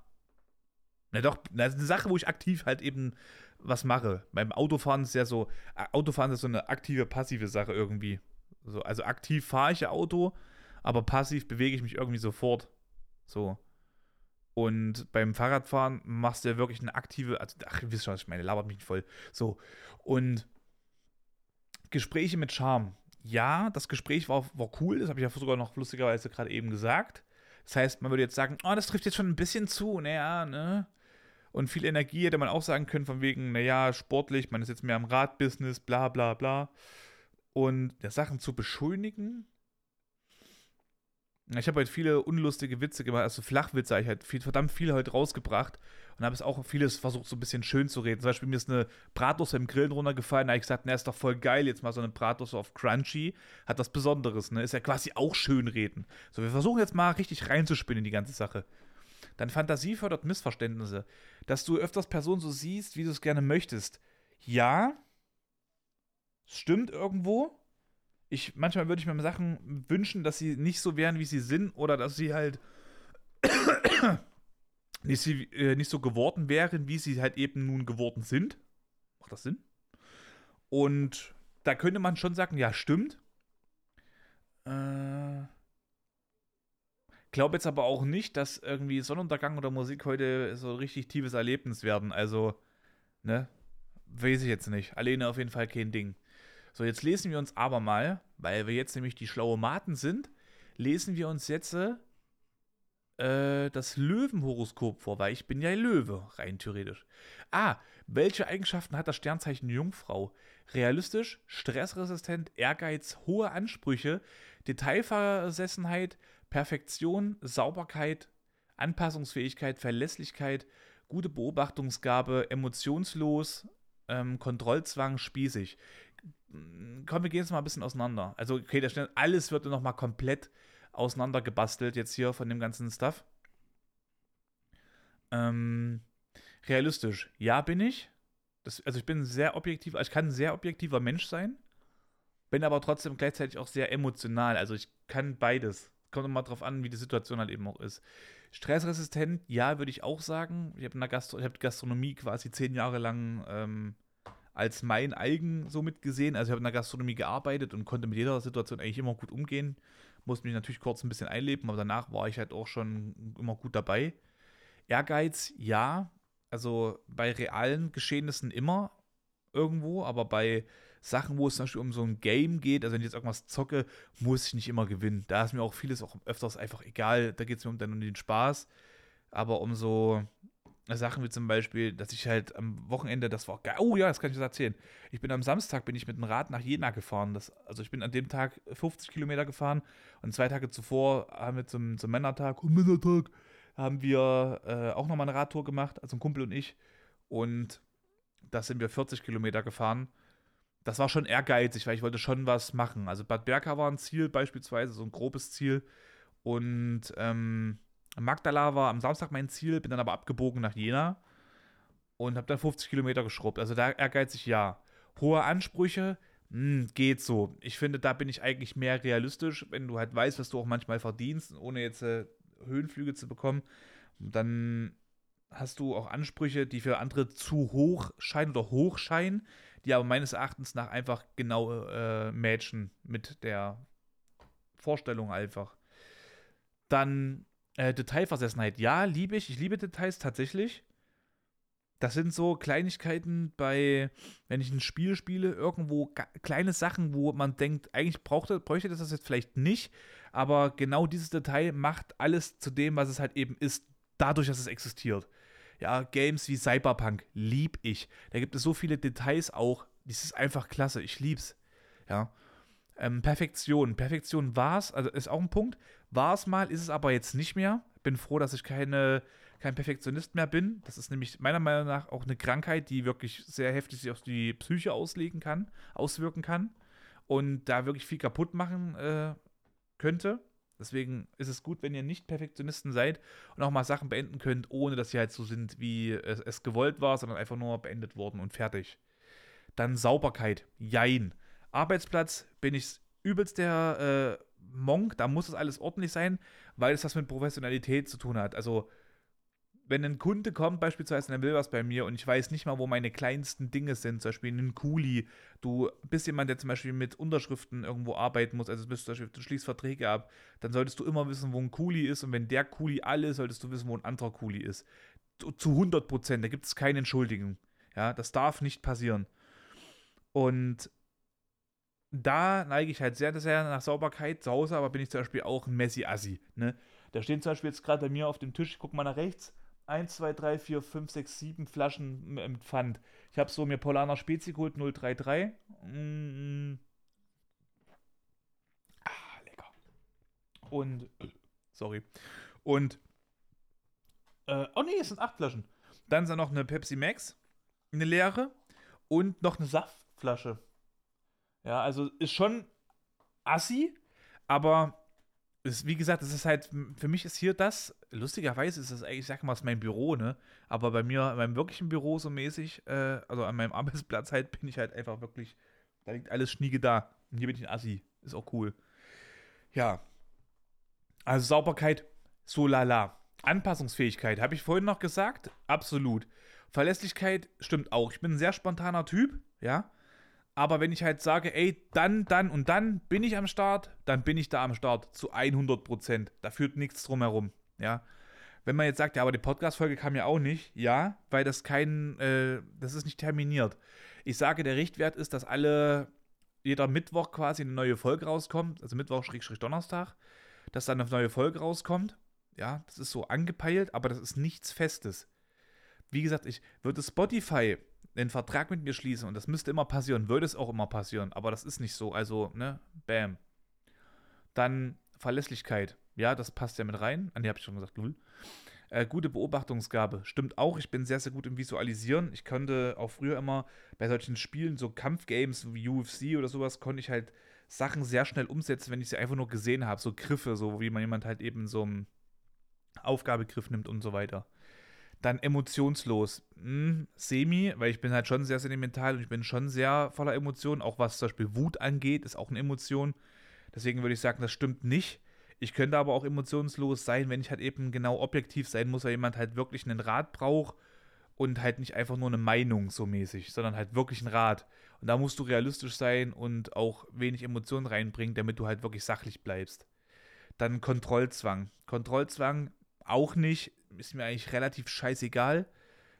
[SPEAKER 1] na doch, das ist eine Sache, wo ich aktiv halt eben was mache. Beim Autofahren ist ja so, Autofahren ist so eine aktive, passive Sache irgendwie. So, also aktiv fahre ich Auto, aber passiv bewege ich mich irgendwie sofort. So. Und beim Fahrradfahren machst du ja wirklich eine aktive, also, ach, ihr wisst schon, was ich meine, labert mich voll. So. Und Gespräche mit Charme. Ja, das Gespräch war, war cool, das habe ich ja sogar noch lustigerweise gerade eben gesagt. Das heißt, man würde jetzt sagen, oh, das trifft jetzt schon ein bisschen zu, naja, ne? Und viel Energie hätte man auch sagen können, von wegen, naja, sportlich, man ist jetzt mehr im Radbusiness, bla bla bla. Und ja, Sachen zu beschönigen, ich habe halt viele unlustige Witze gemacht, also Flachwitze habe ich halt viel, verdammt viel heute rausgebracht und habe es auch vieles versucht, so ein bisschen schön zu reden. Zum Beispiel mir ist eine Bratwurst im Grillen runtergefallen, da habe ich gesagt, na, ist doch voll geil, jetzt mal so eine Bratwurst auf Crunchy, hat was Besonderes, ne? Ist ja quasi auch schön reden. So, wir versuchen jetzt mal richtig reinzuspinnen in die ganze Sache. Dann Fantasie fördert Missverständnisse. Dass du öfters Personen so siehst, wie du es gerne möchtest. Ja, stimmt irgendwo, ich, manchmal würde ich mir Sachen wünschen, dass sie nicht so wären, wie sie sind, oder dass sie halt nicht, äh, nicht so geworden wären, wie sie halt eben nun geworden sind. Macht das Sinn? Und da könnte man schon sagen, ja, stimmt. Äh, glaube jetzt aber auch nicht, dass irgendwie Sonnenuntergang oder Musik heute so ein richtig tiefes Erlebnis werden. Also, ne? Weiß ich jetzt nicht. Alleine auf jeden Fall kein Ding. So, jetzt lesen wir uns aber mal, weil wir jetzt nämlich die schlaue Maten sind, lesen wir uns jetzt äh, das Löwenhoroskop vor, weil ich bin ja Löwe, rein theoretisch. Ah, welche Eigenschaften hat das Sternzeichen Jungfrau? Realistisch, stressresistent, Ehrgeiz, hohe Ansprüche, Detailversessenheit, Perfektion, Sauberkeit, Anpassungsfähigkeit, Verlässlichkeit, gute Beobachtungsgabe, emotionslos, ähm, Kontrollzwang, spießig komm, wir gehen jetzt mal ein bisschen auseinander. Also, okay, der Schnell, alles wird noch mal komplett auseinandergebastelt jetzt hier von dem ganzen Stuff. Ähm, realistisch, ja, bin ich. Das, also ich bin sehr objektiv, ich kann ein sehr objektiver Mensch sein, bin aber trotzdem gleichzeitig auch sehr emotional. Also ich kann beides. Kommt immer drauf an, wie die Situation halt eben auch ist. Stressresistent, ja, würde ich auch sagen. Ich habe Gastro hab Gastronomie quasi zehn Jahre lang ähm, als mein eigen so mitgesehen. Also ich habe in der Gastronomie gearbeitet und konnte mit jeder Situation eigentlich immer gut umgehen. Musste mich natürlich kurz ein bisschen einleben, aber danach war ich halt auch schon immer gut dabei. Ehrgeiz, ja. Also bei realen Geschehnissen immer irgendwo, aber bei Sachen, wo es zum Beispiel um so ein Game geht, also wenn ich jetzt irgendwas zocke, muss ich nicht immer gewinnen. Da ist mir auch vieles auch öfters einfach egal. Da geht es mir um, dann um den Spaß. Aber um so Sachen wie zum Beispiel, dass ich halt am Wochenende, das war geil. Oh ja, das kann ich jetzt erzählen. Ich bin am Samstag bin ich mit dem Rad nach Jena gefahren. Das, also ich bin an dem Tag 50 Kilometer gefahren und zwei Tage zuvor haben wir zum, zum Männertag, oh, Männertag, haben wir äh, auch nochmal eine Radtour gemacht, also ein Kumpel und ich. Und da sind wir 40 Kilometer gefahren. Das war schon ehrgeizig, weil ich wollte schon was machen. Also Bad Berka war ein Ziel beispielsweise, so ein grobes Ziel. Und ähm, Magdala war am Samstag mein Ziel, bin dann aber abgebogen nach Jena und habe dann 50 Kilometer geschrubbt. Also da ehrgeizig ja. Hohe Ansprüche, mh, hm, geht so. Ich finde, da bin ich eigentlich mehr realistisch, wenn du halt weißt, was du auch manchmal verdienst, ohne jetzt äh, Höhenflüge zu bekommen, dann hast du auch Ansprüche, die für andere zu hoch scheinen oder hoch scheinen, die aber meines Erachtens nach einfach genau äh, matchen mit der Vorstellung einfach. Dann äh, Detailversessenheit. Ja, liebe ich. Ich liebe Details tatsächlich. Das sind so Kleinigkeiten bei, wenn ich ein Spiel spiele, irgendwo kleine Sachen, wo man denkt, eigentlich brauchte, bräuchte das jetzt vielleicht nicht, aber genau dieses Detail macht alles zu dem, was es halt eben ist, dadurch, dass es existiert. Ja, Games wie Cyberpunk lieb ich. Da gibt es so viele Details auch. Das ist einfach klasse. Ich lieb's. Ja. Ähm, Perfektion. Perfektion war es, also ist auch ein Punkt. War es mal, ist es aber jetzt nicht mehr. Bin froh, dass ich keine, kein Perfektionist mehr bin. Das ist nämlich meiner Meinung nach auch eine Krankheit, die wirklich sehr heftig sich auf die Psyche auslegen kann, auswirken kann und da wirklich viel kaputt machen äh, könnte. Deswegen ist es gut, wenn ihr nicht Perfektionisten seid und auch mal Sachen beenden könnt, ohne dass sie halt so sind, wie es, es gewollt war, sondern einfach nur beendet worden und fertig. Dann Sauberkeit. Jein. Arbeitsplatz bin ich übelst der äh, Monk, da muss das alles ordentlich sein, weil es was mit Professionalität zu tun hat. Also, wenn ein Kunde kommt, beispielsweise, und er will was bei mir und ich weiß nicht mal, wo meine kleinsten Dinge sind, zum Beispiel ein Kuli, du bist jemand, der zum Beispiel mit Unterschriften irgendwo arbeiten muss, also bist Beispiel, du schließt Verträge ab, dann solltest du immer wissen, wo ein Kuli ist und wenn der Kuli alle ist, solltest du wissen, wo ein anderer Kuli ist. Zu 100 Prozent, da gibt es keine Entschuldigung. Ja, das darf nicht passieren. Und da neige ich halt sehr, sehr nach Sauberkeit. Zu Hause aber bin ich zum Beispiel auch ein Messi-Assi. Ne? Da stehen zum Beispiel jetzt gerade bei mir auf dem Tisch, guck mal nach rechts, 1, 2, 3, 4, 5, 6, 7 Flaschen mit Pfand. Ich habe so mir Polaner Spezi geholt, 033. Mm. Ah, lecker. Und, sorry. Und, äh, oh nee, es sind 8 Flaschen. Dann ist da noch eine Pepsi Max, eine leere und noch eine Saftflasche. Ja, also ist schon assi, aber ist, wie gesagt, es ist halt, für mich ist hier das, lustigerweise ist das eigentlich, ich sag mal, ist mein Büro, ne? Aber bei mir, in meinem wirklichen Büro so mäßig, äh, also an meinem Arbeitsplatz halt, bin ich halt einfach wirklich, da liegt alles schniege da. Und hier bin ich ein Assi. Ist auch cool. Ja. Also Sauberkeit, so lala. Anpassungsfähigkeit, habe ich vorhin noch gesagt? Absolut. Verlässlichkeit stimmt auch. Ich bin ein sehr spontaner Typ, ja. Aber wenn ich halt sage, ey, dann, dann und dann bin ich am Start, dann bin ich da am Start zu 100 Prozent. Da führt nichts drum herum. Ja. Wenn man jetzt sagt, ja, aber die Podcast-Folge kam ja auch nicht, ja, weil das kein, äh, das ist nicht terminiert. Ich sage, der Richtwert ist, dass alle, jeder Mittwoch quasi eine neue Folge rauskommt, also Mittwoch, Schrägstrich Donnerstag, dass dann eine neue Folge rauskommt. Ja, das ist so angepeilt, aber das ist nichts Festes. Wie gesagt, ich würde Spotify einen Vertrag mit mir schließen und das müsste immer passieren, würde es auch immer passieren, aber das ist nicht so. Also, ne, bam. Dann Verlässlichkeit. Ja, das passt ja mit rein. An die habe ich schon gesagt, null. Äh, gute Beobachtungsgabe. Stimmt auch. Ich bin sehr, sehr gut im Visualisieren. Ich konnte auch früher immer bei solchen Spielen, so Kampfgames wie UFC oder sowas, konnte ich halt Sachen sehr schnell umsetzen, wenn ich sie einfach nur gesehen habe. So Griffe, so wie man jemand halt eben so einen Aufgabegriff nimmt und so weiter. Dann emotionslos. Hm, semi, weil ich bin halt schon sehr sentimental und ich bin schon sehr voller Emotionen. Auch was zum Beispiel Wut angeht, ist auch eine Emotion. Deswegen würde ich sagen, das stimmt nicht. Ich könnte aber auch emotionslos sein, wenn ich halt eben genau objektiv sein muss, weil jemand halt wirklich einen Rat braucht und halt nicht einfach nur eine Meinung so mäßig, sondern halt wirklich einen Rat. Und da musst du realistisch sein und auch wenig Emotionen reinbringen, damit du halt wirklich sachlich bleibst. Dann Kontrollzwang. Kontrollzwang auch nicht, ist mir eigentlich relativ scheißegal.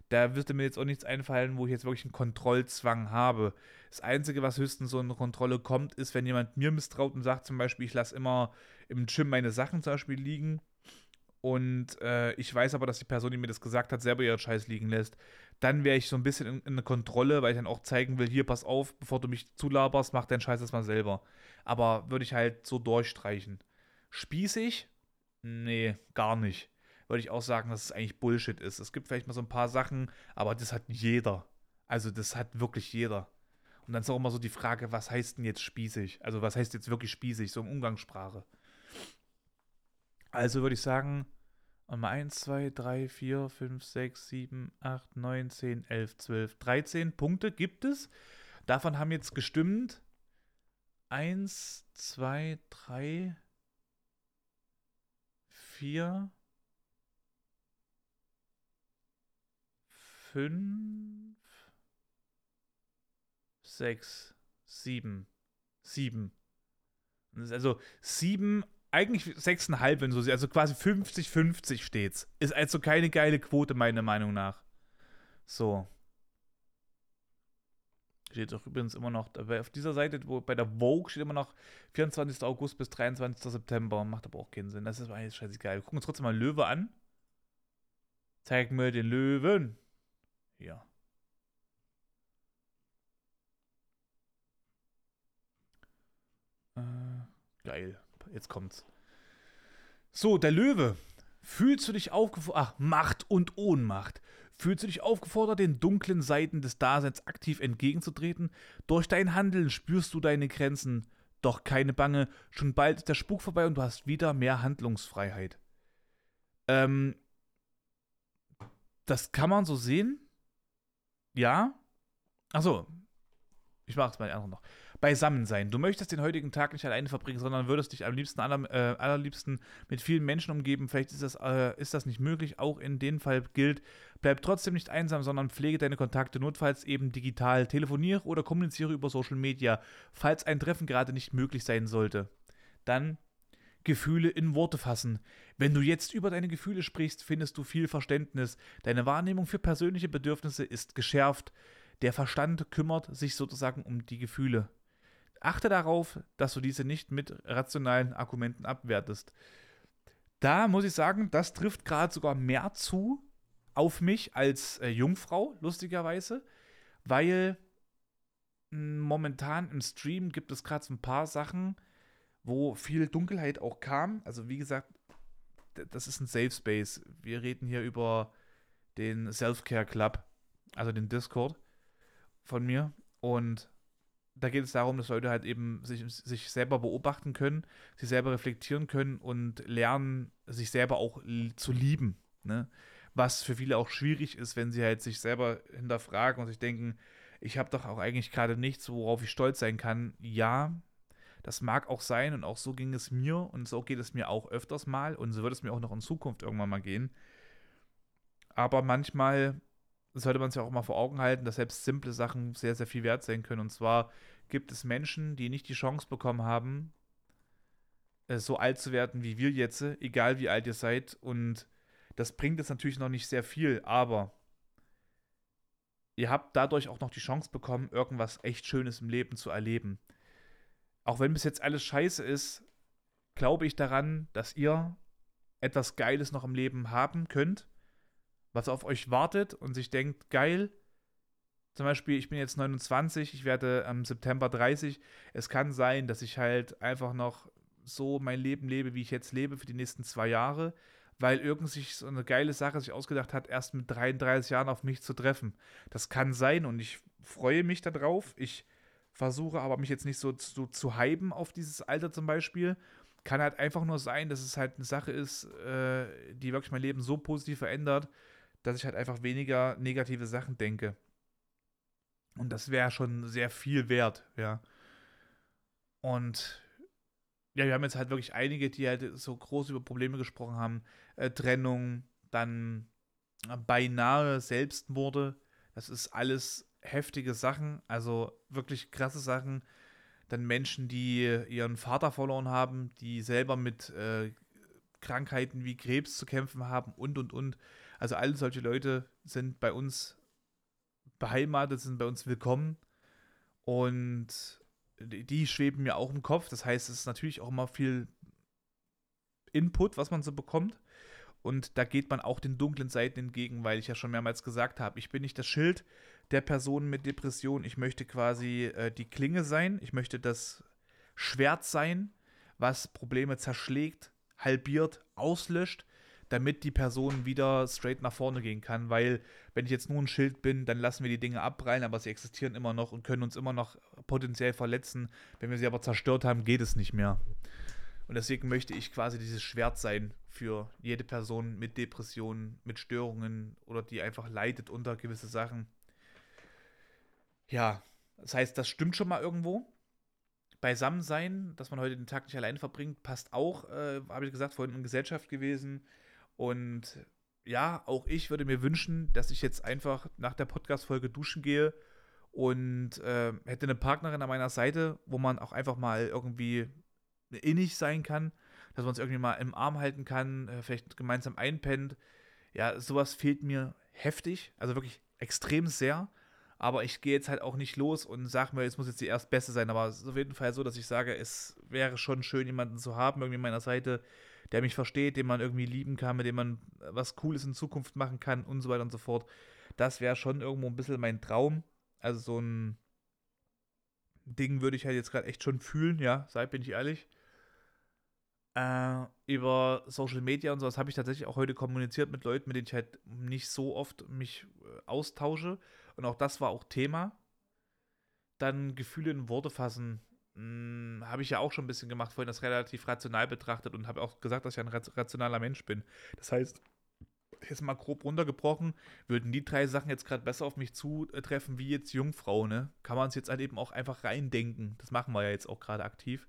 [SPEAKER 1] Da würde mir jetzt auch nichts einfallen, wo ich jetzt wirklich einen Kontrollzwang habe. Das Einzige, was höchstens so eine Kontrolle kommt, ist, wenn jemand mir misstraut und sagt zum Beispiel, ich lasse immer im Gym meine Sachen zum Beispiel liegen und äh, ich weiß aber, dass die Person, die mir das gesagt hat, selber ihren Scheiß liegen lässt, dann wäre ich so ein bisschen in, in eine Kontrolle, weil ich dann auch zeigen will, hier, pass auf, bevor du mich zulaberst, mach deinen Scheiß erstmal selber. Aber würde ich halt so durchstreichen. Spießig? Nee, gar nicht. Würde ich auch sagen, dass es eigentlich Bullshit ist. Es gibt vielleicht mal so ein paar Sachen, aber das hat jeder. Also das hat wirklich jeder. Und dann ist auch immer so die Frage, was heißt denn jetzt spießig? Also was heißt jetzt wirklich spießig, so in Umgangssprache? Also würde ich sagen, mal 1, 2, 3, 4, 5, 6, 7, 8, 9, 10, 11, 12, 13 Punkte gibt es. Davon haben jetzt gestimmt 1, 2, 3, 4, 5, 6, 7, 7. Also sieben eigentlich 6,5, wenn so sie, also quasi 50-50 steht's. Ist also keine geile Quote, meiner Meinung nach. So. Steht auch übrigens immer noch, auf dieser Seite, wo bei der Vogue steht immer noch 24. August bis 23. September. Macht aber auch keinen Sinn. Das ist eigentlich scheißegal. Wir gucken uns trotzdem mal Löwe an. Zeig mir den Löwen. Ja. Äh, geil jetzt kommt's. So, der Löwe. Fühlst du dich aufgefordert, ach, Macht und Ohnmacht. Fühlst du dich aufgefordert, den dunklen Seiten des Daseins aktiv entgegenzutreten? Durch dein Handeln spürst du deine Grenzen. Doch keine Bange, schon bald ist der Spuk vorbei und du hast wieder mehr Handlungsfreiheit. Ähm, das kann man so sehen. Ja. Achso. Ich mache es mal anderen noch beisammen sein. Du möchtest den heutigen Tag nicht alleine verbringen, sondern würdest dich am liebsten aller, äh, allerliebsten mit vielen Menschen umgeben. Vielleicht ist das, äh, ist das nicht möglich. Auch in dem Fall gilt, bleib trotzdem nicht einsam, sondern pflege deine Kontakte notfalls eben digital. Telefoniere oder kommuniziere über Social Media, falls ein Treffen gerade nicht möglich sein sollte. Dann Gefühle in Worte fassen. Wenn du jetzt über deine Gefühle sprichst, findest du viel Verständnis. Deine Wahrnehmung für persönliche Bedürfnisse ist geschärft. Der Verstand kümmert sich sozusagen um die Gefühle. Achte darauf, dass du diese nicht mit rationalen Argumenten abwertest. Da muss ich sagen, das trifft gerade sogar mehr zu auf mich als äh, Jungfrau, lustigerweise, weil mh, hm, momentan im Stream gibt es gerade so ein paar Sachen, wo viel Dunkelheit auch kam. Also wie gesagt, das ist ein Safe Space. Wir reden hier über den Self-Care Club, also den Discord von mir. Und da geht es darum, dass Leute halt eben sich, sich selber beobachten können, sich selber reflektieren können und lernen, sich selber auch zu lieben. Ne? Was für viele auch schwierig ist, wenn sie halt sich selber hinterfragen und sich denken, ich habe doch auch eigentlich gerade nichts, worauf ich stolz sein kann. Ja, das mag auch sein und auch so ging es mir und so geht es mir auch öfters mal und so wird es mir auch noch in Zukunft irgendwann mal gehen. Aber manchmal sollte man sich auch mal vor Augen halten, dass selbst simple Sachen sehr, sehr viel wert sein können. Und zwar gibt es Menschen, die nicht die Chance bekommen haben, äh, so alt zu werden wie wir jetzt, egal wie alt ihr seid. Und das bringt jetzt natürlich noch nicht sehr viel, aber ihr habt dadurch auch noch die Chance bekommen, irgendwas echt Schönes im Leben zu erleben. Auch wenn bis jetzt alles scheiße ist, glaube ich daran, dass ihr etwas Geiles noch im Leben haben könnt was auf euch wartet und sich denkt, geil, zum Beispiel, ich bin jetzt 29, ich werde am September 30. Es kann sein, dass ich halt einfach noch so mein Leben lebe, wie ich jetzt lebe, für die nächsten zwei Jahre, weil irgend sich so eine geile Sache sich ausgedacht hat, erst mit 33 Jahren auf mich zu treffen. Das kann sein und ich freue mich darauf. Ich versuche aber mich jetzt nicht so zu, zu hypen auf dieses Alter zum Beispiel. Kann halt einfach nur sein, dass es halt eine Sache ist, äh, die wirklich mein Leben so positiv verändert, dass ich halt einfach weniger negative Sachen denke. Und das wäre schon sehr viel wert, ja. Und ja, wir haben jetzt halt wirklich einige, die halt so groß über Probleme gesprochen haben. Äh, Trennung, dann äh, beinahe Selbstmorde. Das ist alles heftige Sachen, also wirklich krasse Sachen. dann Menschen, die ihren Vater verloren haben, die selber mit äh, Krankheiten wie Krebs zu kämpfen haben und, und, und. Also alle solche Leute sind bei uns beheimatet, sind bei uns willkommen und die schweben mir auch im Kopf. Das heißt, es ist natürlich auch immer viel Input, was man so bekommt. Und da geht man auch den dunklen Seiten entgegen, weil ich ja schon mehrmals gesagt habe, ich bin nicht das Schild der Personen mit Depression. Ich möchte quasi äh, die Klinge sein. Ich möchte das Schwert sein, was Probleme zerschlägt, halbiert, auslöscht, damit die Person wieder straight nach vorne gehen kann. Weil, wenn ich jetzt nur ein Schild bin, dann lassen wir die Dinge abprallen, aber sie existieren immer noch und können uns immer noch potenziell verletzen. Wenn wir sie aber zerstört haben, geht es nicht mehr. Und deswegen möchte ich quasi dieses Schwert sein für jede Person mit Depressionen, mit Störungen oder die einfach leidet unter gewisse Sachen. Ja, das heißt, das stimmt schon mal irgendwo. Beisammen sein, dass man heute den Tag nicht allein verbringt, passt auch, äh, habe ich gesagt, vorhin in Gesellschaft gewesen. Und ja, auch ich würde mir wünschen, dass ich jetzt einfach nach der Podcast-Folge duschen gehe und äh, hätte eine Partnerin an meiner Seite, wo man auch einfach mal irgendwie innig sein kann, dass man es irgendwie mal im Arm halten kann, äh, vielleicht gemeinsam einpennt. Ja, sowas fehlt mir heftig, also wirklich extrem sehr. Aber ich gehe jetzt halt auch nicht los und sage mir, es muss jetzt die Erstbeste sein. Aber es ist auf jeden Fall so, dass ich sage, es wäre schon schön, jemanden zu haben, irgendwie an meiner Seite, der mich versteht, den man irgendwie lieben kann, mit dem man was Cooles in Zukunft machen kann und so weiter und so fort. Das wäre schon irgendwo ein bisschen mein Traum. Also so ein Ding würde ich halt jetzt gerade echt schon fühlen, ja, sei bin ich ehrlich. Äh, über Social Media und sowas habe ich tatsächlich auch heute kommuniziert mit Leuten, mit denen ich halt nicht so oft mich äh, austausche. Und auch das war auch Thema. Dann Gefühle in Worte fassen. Hm, habe ich ja auch schon ein bisschen gemacht, vorhin das relativ rational betrachtet und habe auch gesagt, dass ich ein rationaler Mensch bin. Das heißt, jetzt mal grob runtergebrochen, würden die drei Sachen jetzt gerade besser auf mich zutreffen wie jetzt Jungfrau, ne? Kann man es jetzt halt eben auch einfach reindenken. Das machen wir ja jetzt auch gerade aktiv.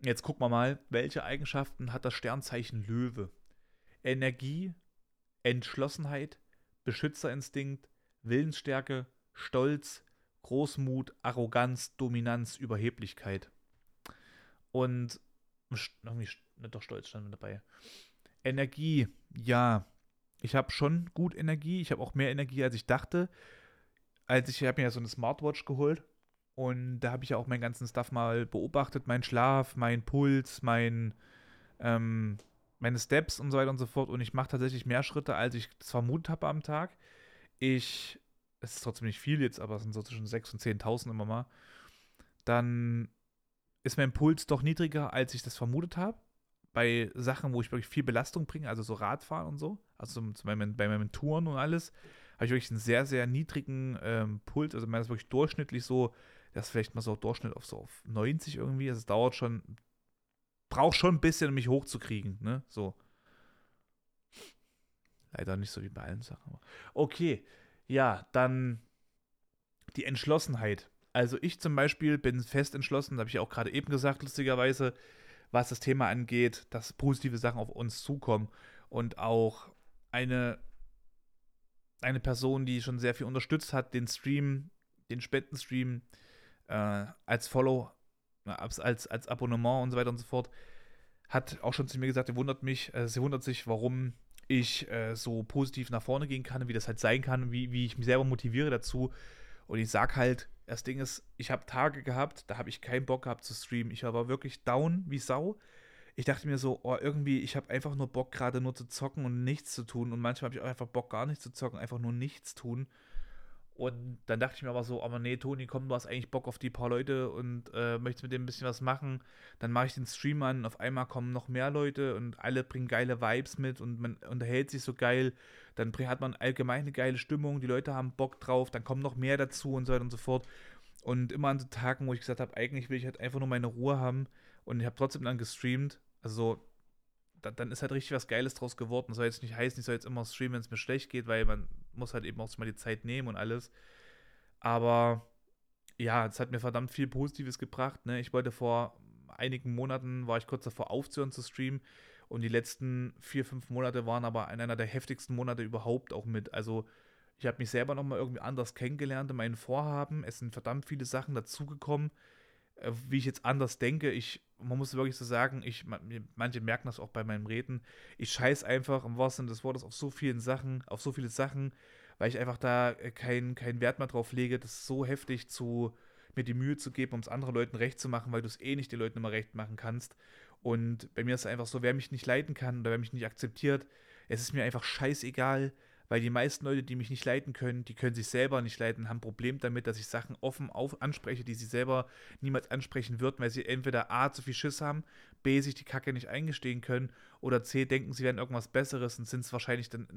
[SPEAKER 1] Jetzt gucken wir mal, welche Eigenschaften hat das Sternzeichen Löwe? Energie, Entschlossenheit, Beschützerinstinkt, Willensstärke, Stolz, Großmut, Arroganz, Dominanz, Überheblichkeit. Und irgendwie nicht doch Stolz stand dabei. Energie, ja. Ich habe schon gut Energie. Ich habe auch mehr Energie, als ich dachte. Als ich, ich habe mir ja so eine Smartwatch geholt und da habe ich ja auch meinen ganzen Stuff mal beobachtet, meinen Schlaf, meinen Puls, mein, ähm, meine Steps und so weiter und so fort. Und ich mache tatsächlich mehr Schritte, als ich es vermutet habe am Tag. Ich, es ist trotzdem nicht viel jetzt, aber es sind so zwischen 6.000 und 10.000 immer mal. Dann ist mein Puls doch niedriger, als ich das vermutet habe. Bei Sachen, wo ich wirklich viel Belastung bringe, also so Radfahren und so, also bei meinen, bei meinen Touren und alles, habe ich wirklich einen sehr, sehr niedrigen ähm, Puls. Also, man ist wirklich durchschnittlich so das vielleicht mal so Durchschnitt auf so auf 90 irgendwie. Also es dauert schon, braucht schon ein bisschen, um mich hochzukriegen, ne? So. Leider nicht so wie bei allen Sachen. Okay, ja, dann die Entschlossenheit. Also ich zum Beispiel bin fest entschlossen, habe ich ja auch gerade eben gesagt, lustigerweise, was das Thema angeht, dass positive Sachen auf uns zukommen und auch eine, eine Person, die schon sehr viel unterstützt hat, den Stream, den Spendenstream, äh, als Follow, als, als Abonnement und so weiter und so fort, hat auch schon zu mir gesagt, er wundert mich, äh, sie wundert sich, warum ich äh, so positiv nach vorne gehen kann, wie das halt sein kann, wie, wie ich mich selber motiviere dazu. Und ich sag halt, das Ding ist, ich habe Tage gehabt, da habe ich keinen Bock gehabt zu streamen. Ich war wirklich down wie Sau. Ich dachte mir so, oh, irgendwie, ich habe einfach nur Bock, gerade nur zu zocken und nichts zu tun. Und manchmal habe ich auch einfach Bock, gar nichts zu zocken, einfach nur nichts tun. Und dann dachte ich mir aber so, aber nee, Toni, komm, du hast eigentlich Bock auf die paar Leute und äh, möchtest mit dem ein bisschen was machen. Dann mache ich den Stream an, auf einmal kommen noch mehr Leute und alle bringen geile Vibes mit und man unterhält sich so geil. Dann hat man allgemein eine geile Stimmung, die Leute haben Bock drauf, dann kommen noch mehr dazu und so weiter und so fort. Und immer an so Tagen, wo ich gesagt habe, eigentlich will ich halt einfach nur meine Ruhe haben und ich habe trotzdem dann gestreamt. Also dann ist halt richtig was Geiles draus geworden. Das soll jetzt nicht heißen, ich soll jetzt immer streamen, wenn es mir schlecht geht, weil man muss halt eben auch mal die Zeit nehmen und alles. Aber ja, es hat mir verdammt viel Positives gebracht. Ne? Ich wollte vor einigen Monaten, war ich kurz davor aufzuhören zu streamen. Und die letzten vier, fünf Monate waren aber einer der heftigsten Monate überhaupt auch mit. Also ich habe mich selber nochmal irgendwie anders kennengelernt in meinen Vorhaben. Es sind verdammt viele Sachen dazugekommen. äh, wie ich jetzt anders denke. Ich, man muss wirklich so sagen, ich, manche merken das auch bei meinem Reden. Ich scheiß einfach im wahrsten Sinne des Wortes auf so vielen Sachen, auf so viele Sachen, weil ich einfach da äh, keinen kein Wert mehr drauf lege, das so heftig zu mir die Mühe zu geben, um es anderen Leuten recht zu machen, weil du es eh nicht den Leuten immer recht machen kannst. Und bei mir ist es einfach so, wer mich nicht leiden kann oder wer mich nicht akzeptiert, es ist mir einfach scheißegal, weil die meisten Leute, die mich nicht leiten können, die können sich selber nicht leiten, haben ein Problem damit, dass ich Sachen offen auf anspreche, die sie selber niemals ansprechen würden, weil sie entweder A, zu viel Schiss haben, B, sich die Kacke nicht eingestehen können oder C, denken, sie werden irgendwas Besseres und sind es wahrscheinlich sind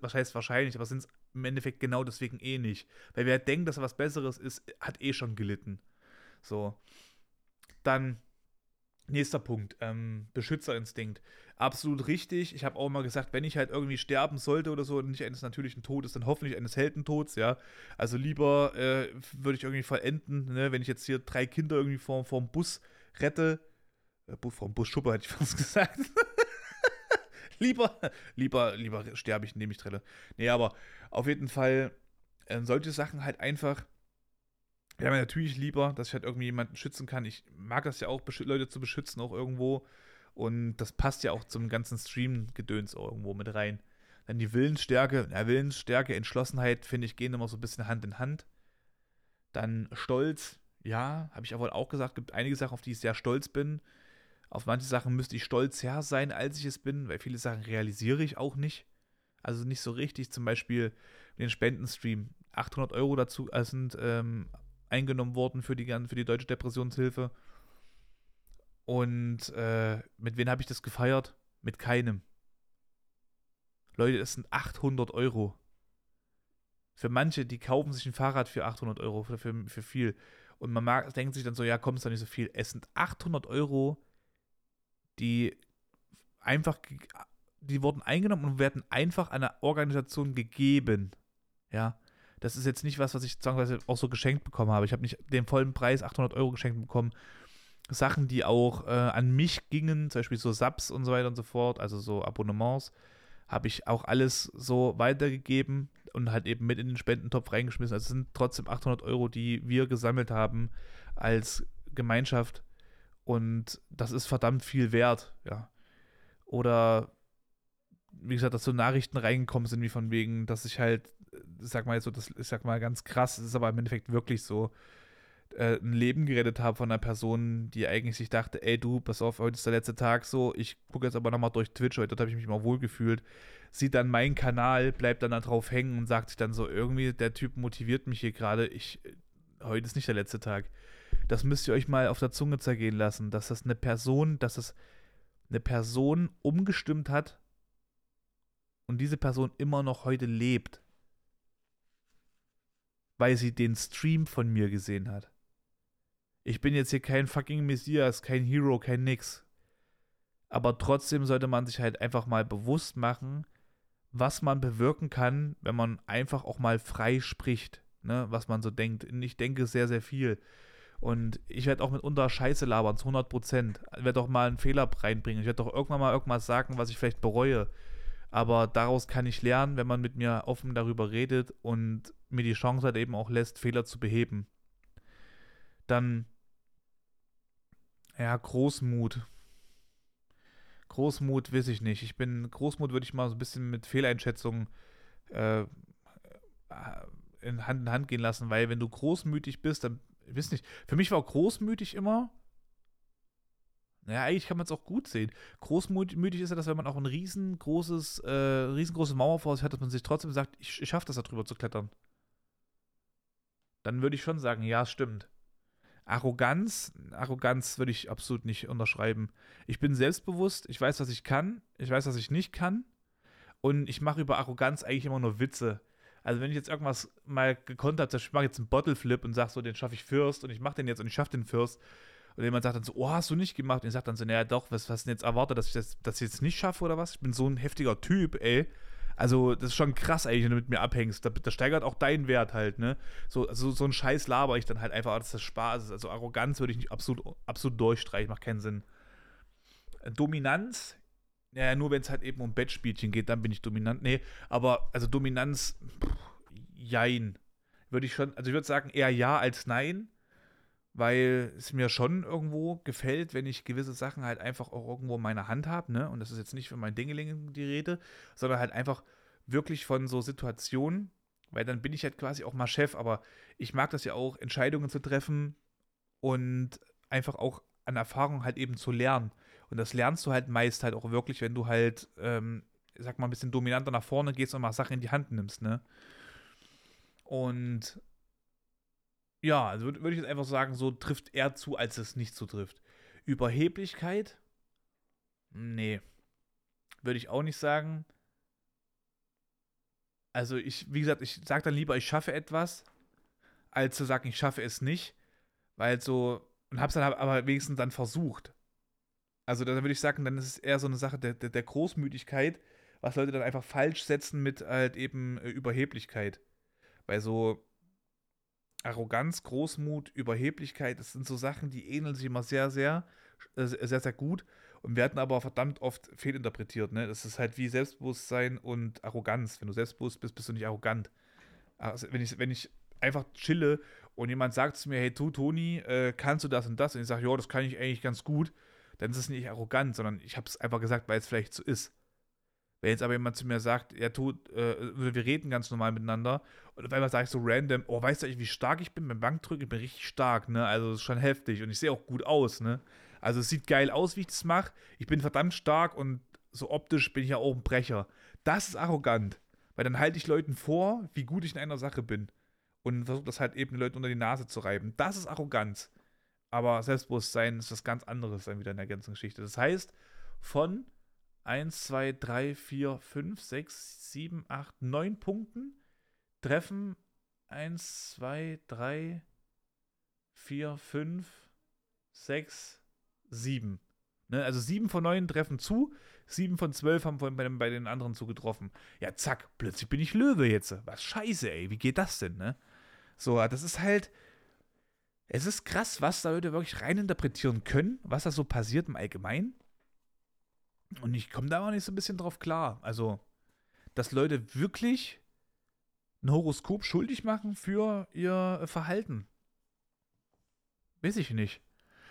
[SPEAKER 1] was heißt wahrscheinlich, aber sind es im Endeffekt genau deswegen eh nicht. Weil wer denkt, dass er was Besseres ist, hat eh schon gelitten. So. Dann Nächster Punkt, ähm, Beschützerinstinkt. Absolut richtig. Ich habe auch mal gesagt, wenn ich halt irgendwie sterben sollte oder so, nicht eines natürlichen Todes, dann hoffentlich eines Heldentods, ja. Also lieber äh, würde ich irgendwie verenden, ne? wenn ich jetzt hier drei Kinder irgendwie vor, vor Bus rette. Äh, vor dem Busschuppe hätte ich fast gesagt. lieber, lieber, lieber sterbe ich, indem ich trenne. Nee, aber auf jeden Fall äh, solche Sachen halt einfach ja, natürlich lieber, dass ich halt irgendwie jemanden schützen kann. Ich mag das ja auch, Leute zu beschützen, auch irgendwo. Und das passt ja auch zum ganzen Stream-Gedöns irgendwo mit rein. Dann die Willensstärke, ja, Willensstärke, Entschlossenheit, finde ich, gehen immer so ein bisschen Hand in Hand. Dann Stolz, ja, habe ich aber auch gesagt, gibt einige Sachen, auf die ich sehr stolz bin. Auf manche Sachen müsste ich stolzer sein, als ich es bin, weil viele Sachen realisiere ich auch nicht. Also nicht so richtig. Zum Beispiel den Spendenstream. 800 Euro dazu also sind ähm, eingenommen worden für die, für die Deutsche Depressionshilfe. Und äh, mit wem habe ich das gefeiert? Mit keinem. Leute, das sind 800 Euro. Für manche, die kaufen sich ein Fahrrad für 800 Euro, für, für, für viel. Und man mag, denkt sich dann so, ja, komm, ist doch nicht so viel. Es sind 800 Euro, die einfach, die wurden eingenommen und werden einfach einer Organisation gegeben. Ja das ist jetzt nicht was, was ich sozusagen auch so geschenkt bekommen habe. Ich habe nicht den vollen Preis 800 Euro geschenkt bekommen. Sachen, die auch äh, an mich gingen, zum Beispiel so Subs und so weiter und so fort, also so Abonnements, habe ich auch alles so weitergegeben und halt eben mit in den Spendentopf reingeschmissen. Also es sind trotzdem 800 Euro, die wir gesammelt haben als Gemeinschaft und das ist verdammt viel wert, ja. Oder wie gesagt, dass so Nachrichten reingekommen sind, wie von wegen, dass ich halt sag mal so, das ich sag mal ganz krass, das ist aber im Endeffekt wirklich so, äh, ein Leben gerettet habe von einer Person, die eigentlich sich dachte, ey du, pass auf, heute ist der letzte Tag so, ich gucke jetzt aber nochmal durch Twitch, heute habe ich mich mal wohlgefühlt, sieht dann meinen Kanal, bleibt dann da drauf hängen und sagt sich dann so, irgendwie, der Typ motiviert mich hier gerade, ich, heute ist nicht der letzte Tag. Das müsst ihr euch mal auf der Zunge zergehen lassen, dass das eine Person, dass das eine Person umgestimmt hat und diese Person immer noch heute lebt weil sie den Stream von mir gesehen hat. Ich bin jetzt hier kein fucking Messias, kein Hero, kein Nix. Aber trotzdem sollte man sich halt einfach mal bewusst machen, was man bewirken kann, wenn man einfach auch mal frei spricht, ne, was man so denkt. Und ich denke sehr, sehr viel. Und ich werde auch mitunter Scheiße labern, zu 100 Prozent. Ich werde auch mal einen Fehler reinbringen. Ich werde doch irgendwann mal irgendwas sagen, was ich vielleicht bereue. Aber daraus kann ich lernen, wenn man mit mir offen darüber redet und mir die Chance hat eben auch lässt, Fehler zu beheben. Dann, ja, Großmut. Großmut weiß ich nicht. Ich bin, Großmut würde ich mal so ein bisschen mit Fehleinschätzungen äh, in Hand in Hand gehen lassen, weil wenn du großmütig bist, dann, ich weiß nicht, für mich war großmütig immer, naja, eigentlich kann man es auch gut sehen. Großmütig ist ja das, wenn man auch ein riesengroßes, äh, riesengroßes Mauer vor sich hat, dass man sich trotzdem sagt, ich, ich schaffe das da drüber zu klettern dann würde ich schon sagen, ja, stimmt. Arroganz, Arroganz würde ich absolut nicht unterschreiben. Ich bin selbstbewusst, ich weiß, was ich kann, ich weiß, was ich nicht kann und ich mache über Arroganz eigentlich immer nur Witze. Also wenn ich jetzt irgendwas mal gekonnt habe, ich mache jetzt einen Bottleflip und sage so, den schaffe ich First und ich mache den jetzt und ich schaffe den First und jemand sagt dann so, oh, hast du nicht gemacht? Und ich sage dann so, naja, doch, was, was denn jetzt erwartet, dass ich das, das jetzt nicht schaffe oder was? Ich bin so ein heftiger Typ, ey. Also, das ist schon krass eigentlich, wenn du mit mir abhängst. Da, das steigert auch deinen Wert halt, ne? So, also, so ein Scheiß laber ich dann halt einfach, dass das Spaß ist. Also, Arroganz würde ich nicht absolut, absolut durchstreichen, macht keinen Sinn. Dominanz, ja, nur wenn es halt eben um Bettspielchen geht, dann bin ich dominant. Nee, aber, also Dominanz, pff, jein. Würde ich schon, also ich würde sagen eher ja als nein, weil es mir schon irgendwo gefällt, wenn ich gewisse Sachen halt einfach auch irgendwo in meiner Hand habe, ne? Und das ist jetzt nicht für mein Dingeling die Rede, sondern halt einfach wirklich von so Situationen, weil dann bin ich halt quasi auch mal Chef, aber ich mag das ja auch, Entscheidungen zu treffen und einfach auch an Erfahrung halt eben zu lernen. Und das lernst du halt meist halt auch wirklich, wenn du halt, ähm, sag mal, ein bisschen dominanter nach vorne gehst und mal Sachen in die Hand nimmst, ne? Und ja, also würde würd ich jetzt einfach sagen, so trifft er zu, als es nicht zutrifft. Überheblichkeit? Nee. Würde ich auch nicht sagen. Also ich, wie gesagt, ich sage dann lieber, ich schaffe etwas, als zu sagen, ich schaffe es nicht. Weil so, und hab's dann aber wenigstens dann versucht. Also dann würde ich sagen, dann ist es eher so eine Sache der, der, der Großmütigkeit, was Leute dann einfach falsch setzen mit halt eben äh, Überheblichkeit. Weil so, Arroganz, Großmut, Überheblichkeit, das sind so Sachen, die ähneln sich immer sehr, sehr, äh, sehr, sehr gut und werden aber verdammt oft fehlinterpretiert. Ne? Das ist halt wie Selbstbewusstsein und Arroganz. Wenn du selbstbewusst bist, bist du nicht arrogant. Also wenn, ich, wenn ich einfach chille und jemand sagt zu mir, hey, du, Toni, äh, kannst du das und das? Und ich sage, ja, das kann ich eigentlich ganz gut, dann ist es nicht arrogant, sondern ich habe es einfach gesagt, weil es vielleicht so ist. Wenn jetzt aber jemand zu mir sagt, er tut, äh, wir reden ganz normal miteinander und auf einmal sage ich so random, oh, weißt du eigentlich, wie stark ich bin beim Bankdrücken? Ich bin richtig stark, ne? Also das ist schon heftig und ich sehe auch gut aus, ne? Also es sieht geil aus, wie ich das mache. Ich bin verdammt stark und so optisch bin ich ja auch ein Brecher. Das ist arrogant, weil dann halte ich Leuten vor, wie gut ich in einer Sache bin und versuche das halt eben den Leuten unter die Nase zu reiben. Das ist Arroganz. Aber Selbstbewusstsein ist was ganz anderes dann wieder in der ganzen Geschichte. Das heißt, von 1, 2, 3, 4, 5, 6, 7, 8, 9 Punkten treffen 1, 2, 3, 4, 5, 6, 7. Ne? Also 7 von 9 treffen zu, 7 von 12 haben vorhin bei, bei den anderen zugetroffen. Ja, zack, plötzlich bin ich Löwe jetzt. Was scheiße, ey, wie geht das denn, ne? So, das ist halt. Es ist krass, was da Leute wirklich reininterpretieren können, was da so passiert im Allgemeinen. Und ich komme da auch nicht so ein bisschen drauf klar. Also, dass Leute wirklich ein Horoskop schuldig machen für ihr Verhalten. Weiß ich nicht.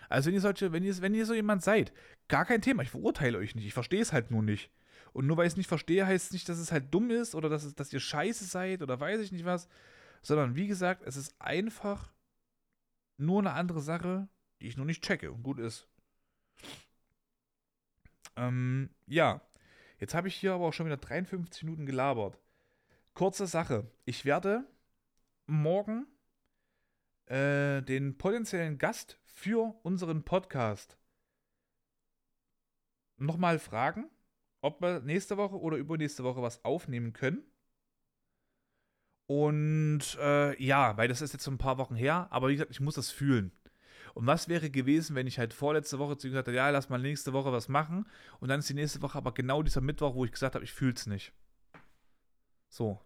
[SPEAKER 1] Also, wenn ihr solche, wenn ihr, wenn ihr so jemand seid, gar kein Thema. Ich verurteile euch nicht. Ich verstehe es halt nur nicht. Und nur weil ich es nicht verstehe, heißt es nicht, dass es halt dumm ist oder dass, es, dass ihr scheiße seid oder weiß ich nicht was. Sondern wie gesagt, es ist einfach nur eine andere Sache, die ich nur nicht checke und gut ist. Ähm, ja, jetzt habe ich hier aber auch schon wieder 53 Minuten gelabert. Kurze Sache. Ich werde morgen äh, den potenziellen Gast für unseren Podcast nochmal fragen, ob wir nächste Woche oder übernächste Woche was aufnehmen können. Und äh, ja, weil das ist jetzt so ein paar Wochen her, aber wie gesagt, ich muss das fühlen. Und was wäre gewesen, wenn ich halt vorletzte Woche zu ihm gesagt hätte, ja, lass mal nächste Woche was machen. Und dann ist die nächste Woche aber genau dieser Mittwoch, wo ich gesagt habe, ich fühle es nicht. So.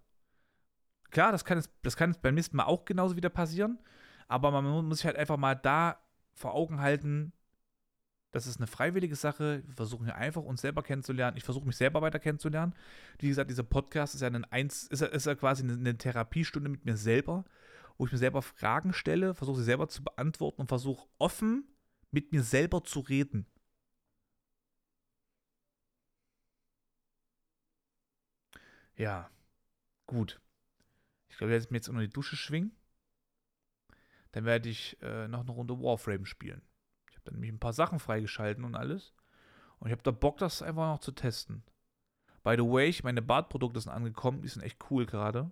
[SPEAKER 1] Klar, das kann, es, das kann beim nächsten Mal auch genauso wieder passieren. Aber man muss sich halt einfach mal da vor Augen halten, das ist eine freiwillige Sache. Wir versuchen hier einfach uns selber kennenzulernen. Ich versuche mich selber weiter kennenzulernen. Wie gesagt, dieser Podcast ist ja, ein ist ja, ist ja quasi eine, eine Therapiestunde mit mir selber wo ich mir selber Fragen stelle, versuche sie selber zu beantworten und versuche offen mit mir selber zu reden. Ja, gut. Ich glaube, ich werde mir jetzt unter die Dusche schwingen. Dann werde ich äh, noch eine Runde Warframe spielen. Ich habe dann nämlich ein paar Sachen freigeschalten und alles. Und ich habe da Bock, das einfach noch zu testen. By the way, meine Bartprodukte sind angekommen. Die sind echt cool gerade.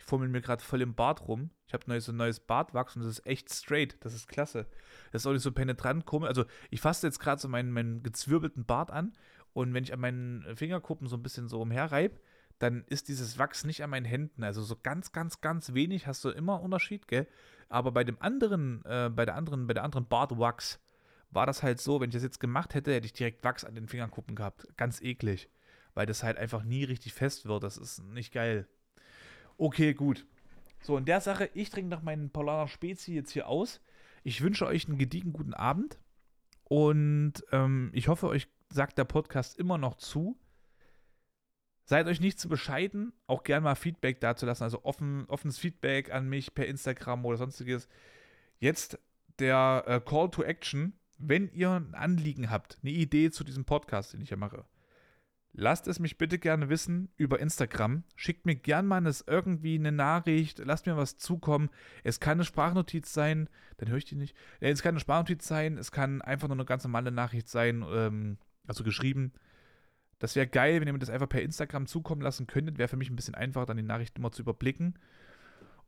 [SPEAKER 1] Ich fummel mir gerade voll im Bart rum. Ich habe neues, so ein neues Bartwachs und das ist echt straight. Das ist klasse. Das ist auch nicht so penetrant komisch. Also ich fasse jetzt gerade so meinen, meinen gezwirbelten Bart an und wenn ich an meinen Fingerkuppen so ein bisschen so umherreib, dann ist dieses Wachs nicht an meinen Händen. Also so ganz, ganz, ganz wenig hast du immer Unterschied, gell? Aber bei dem anderen, äh, bei der anderen, bei der anderen Bartwachs war das halt so, wenn ich das jetzt gemacht hätte, hätte ich direkt Wachs an den Fingerkuppen gehabt. Ganz eklig. Weil das halt einfach nie richtig fest wird. Das ist nicht geil. Okay, gut. So, in der Sache, ich trinke nach meinen Polaner Spezi jetzt hier aus. Ich wünsche euch einen gediegen guten Abend. Und ähm, ich hoffe, euch sagt der Podcast immer noch zu. Seid euch nicht zu bescheiden, auch gerne mal Feedback dazulassen, also offen, offenes Feedback an mich per Instagram oder sonstiges. Jetzt der äh, Call to Action, wenn ihr ein Anliegen habt, eine Idee zu diesem Podcast, den ich hier mache, lasst es mich bitte gerne wissen über Instagram. Schickt mir gerne mal eine, irgendwie eine Nachricht, lasst mir was zukommen. Es kann eine Sprachnotiz sein, dann höre ich die nicht. Es kann eine Sprachnotiz sein, es kann einfach nur eine ganz normale Nachricht sein, ähm, also geschrieben. Das wäre geil, wenn ihr mir das einfach per Instagram zukommen lassen könntet. Wäre für mich ein bisschen einfacher, dann die Nachrichten immer zu überblicken.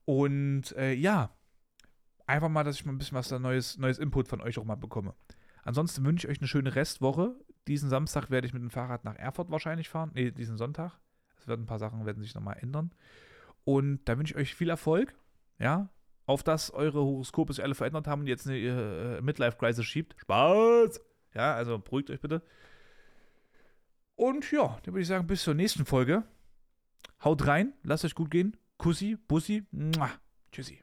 [SPEAKER 1] Und äh, ja, einfach mal, dass ich mal ein bisschen was da neues, neues Input von euch auch mal bekomme. Ansonsten wünsche ich euch eine schöne Restwoche. Diesen Samstag werde ich mit dem Fahrrad nach Erfurt wahrscheinlich fahren. Ne, diesen Sonntag. Es werden ein paar Sachen werden sich nochmal ändern. Und da wünsche ich euch viel Erfolg. Ja, auf dass eure Horoskope sich alle verändert haben und jetzt eine äh, Midlife-Crisis schiebt. Spaß! Ja, also beruhigt euch bitte. Und ja, dann würde ich sagen, bis zur nächsten Folge. Haut rein, lasst euch gut gehen. Kussi, Bussi, Mua. Tschüssi.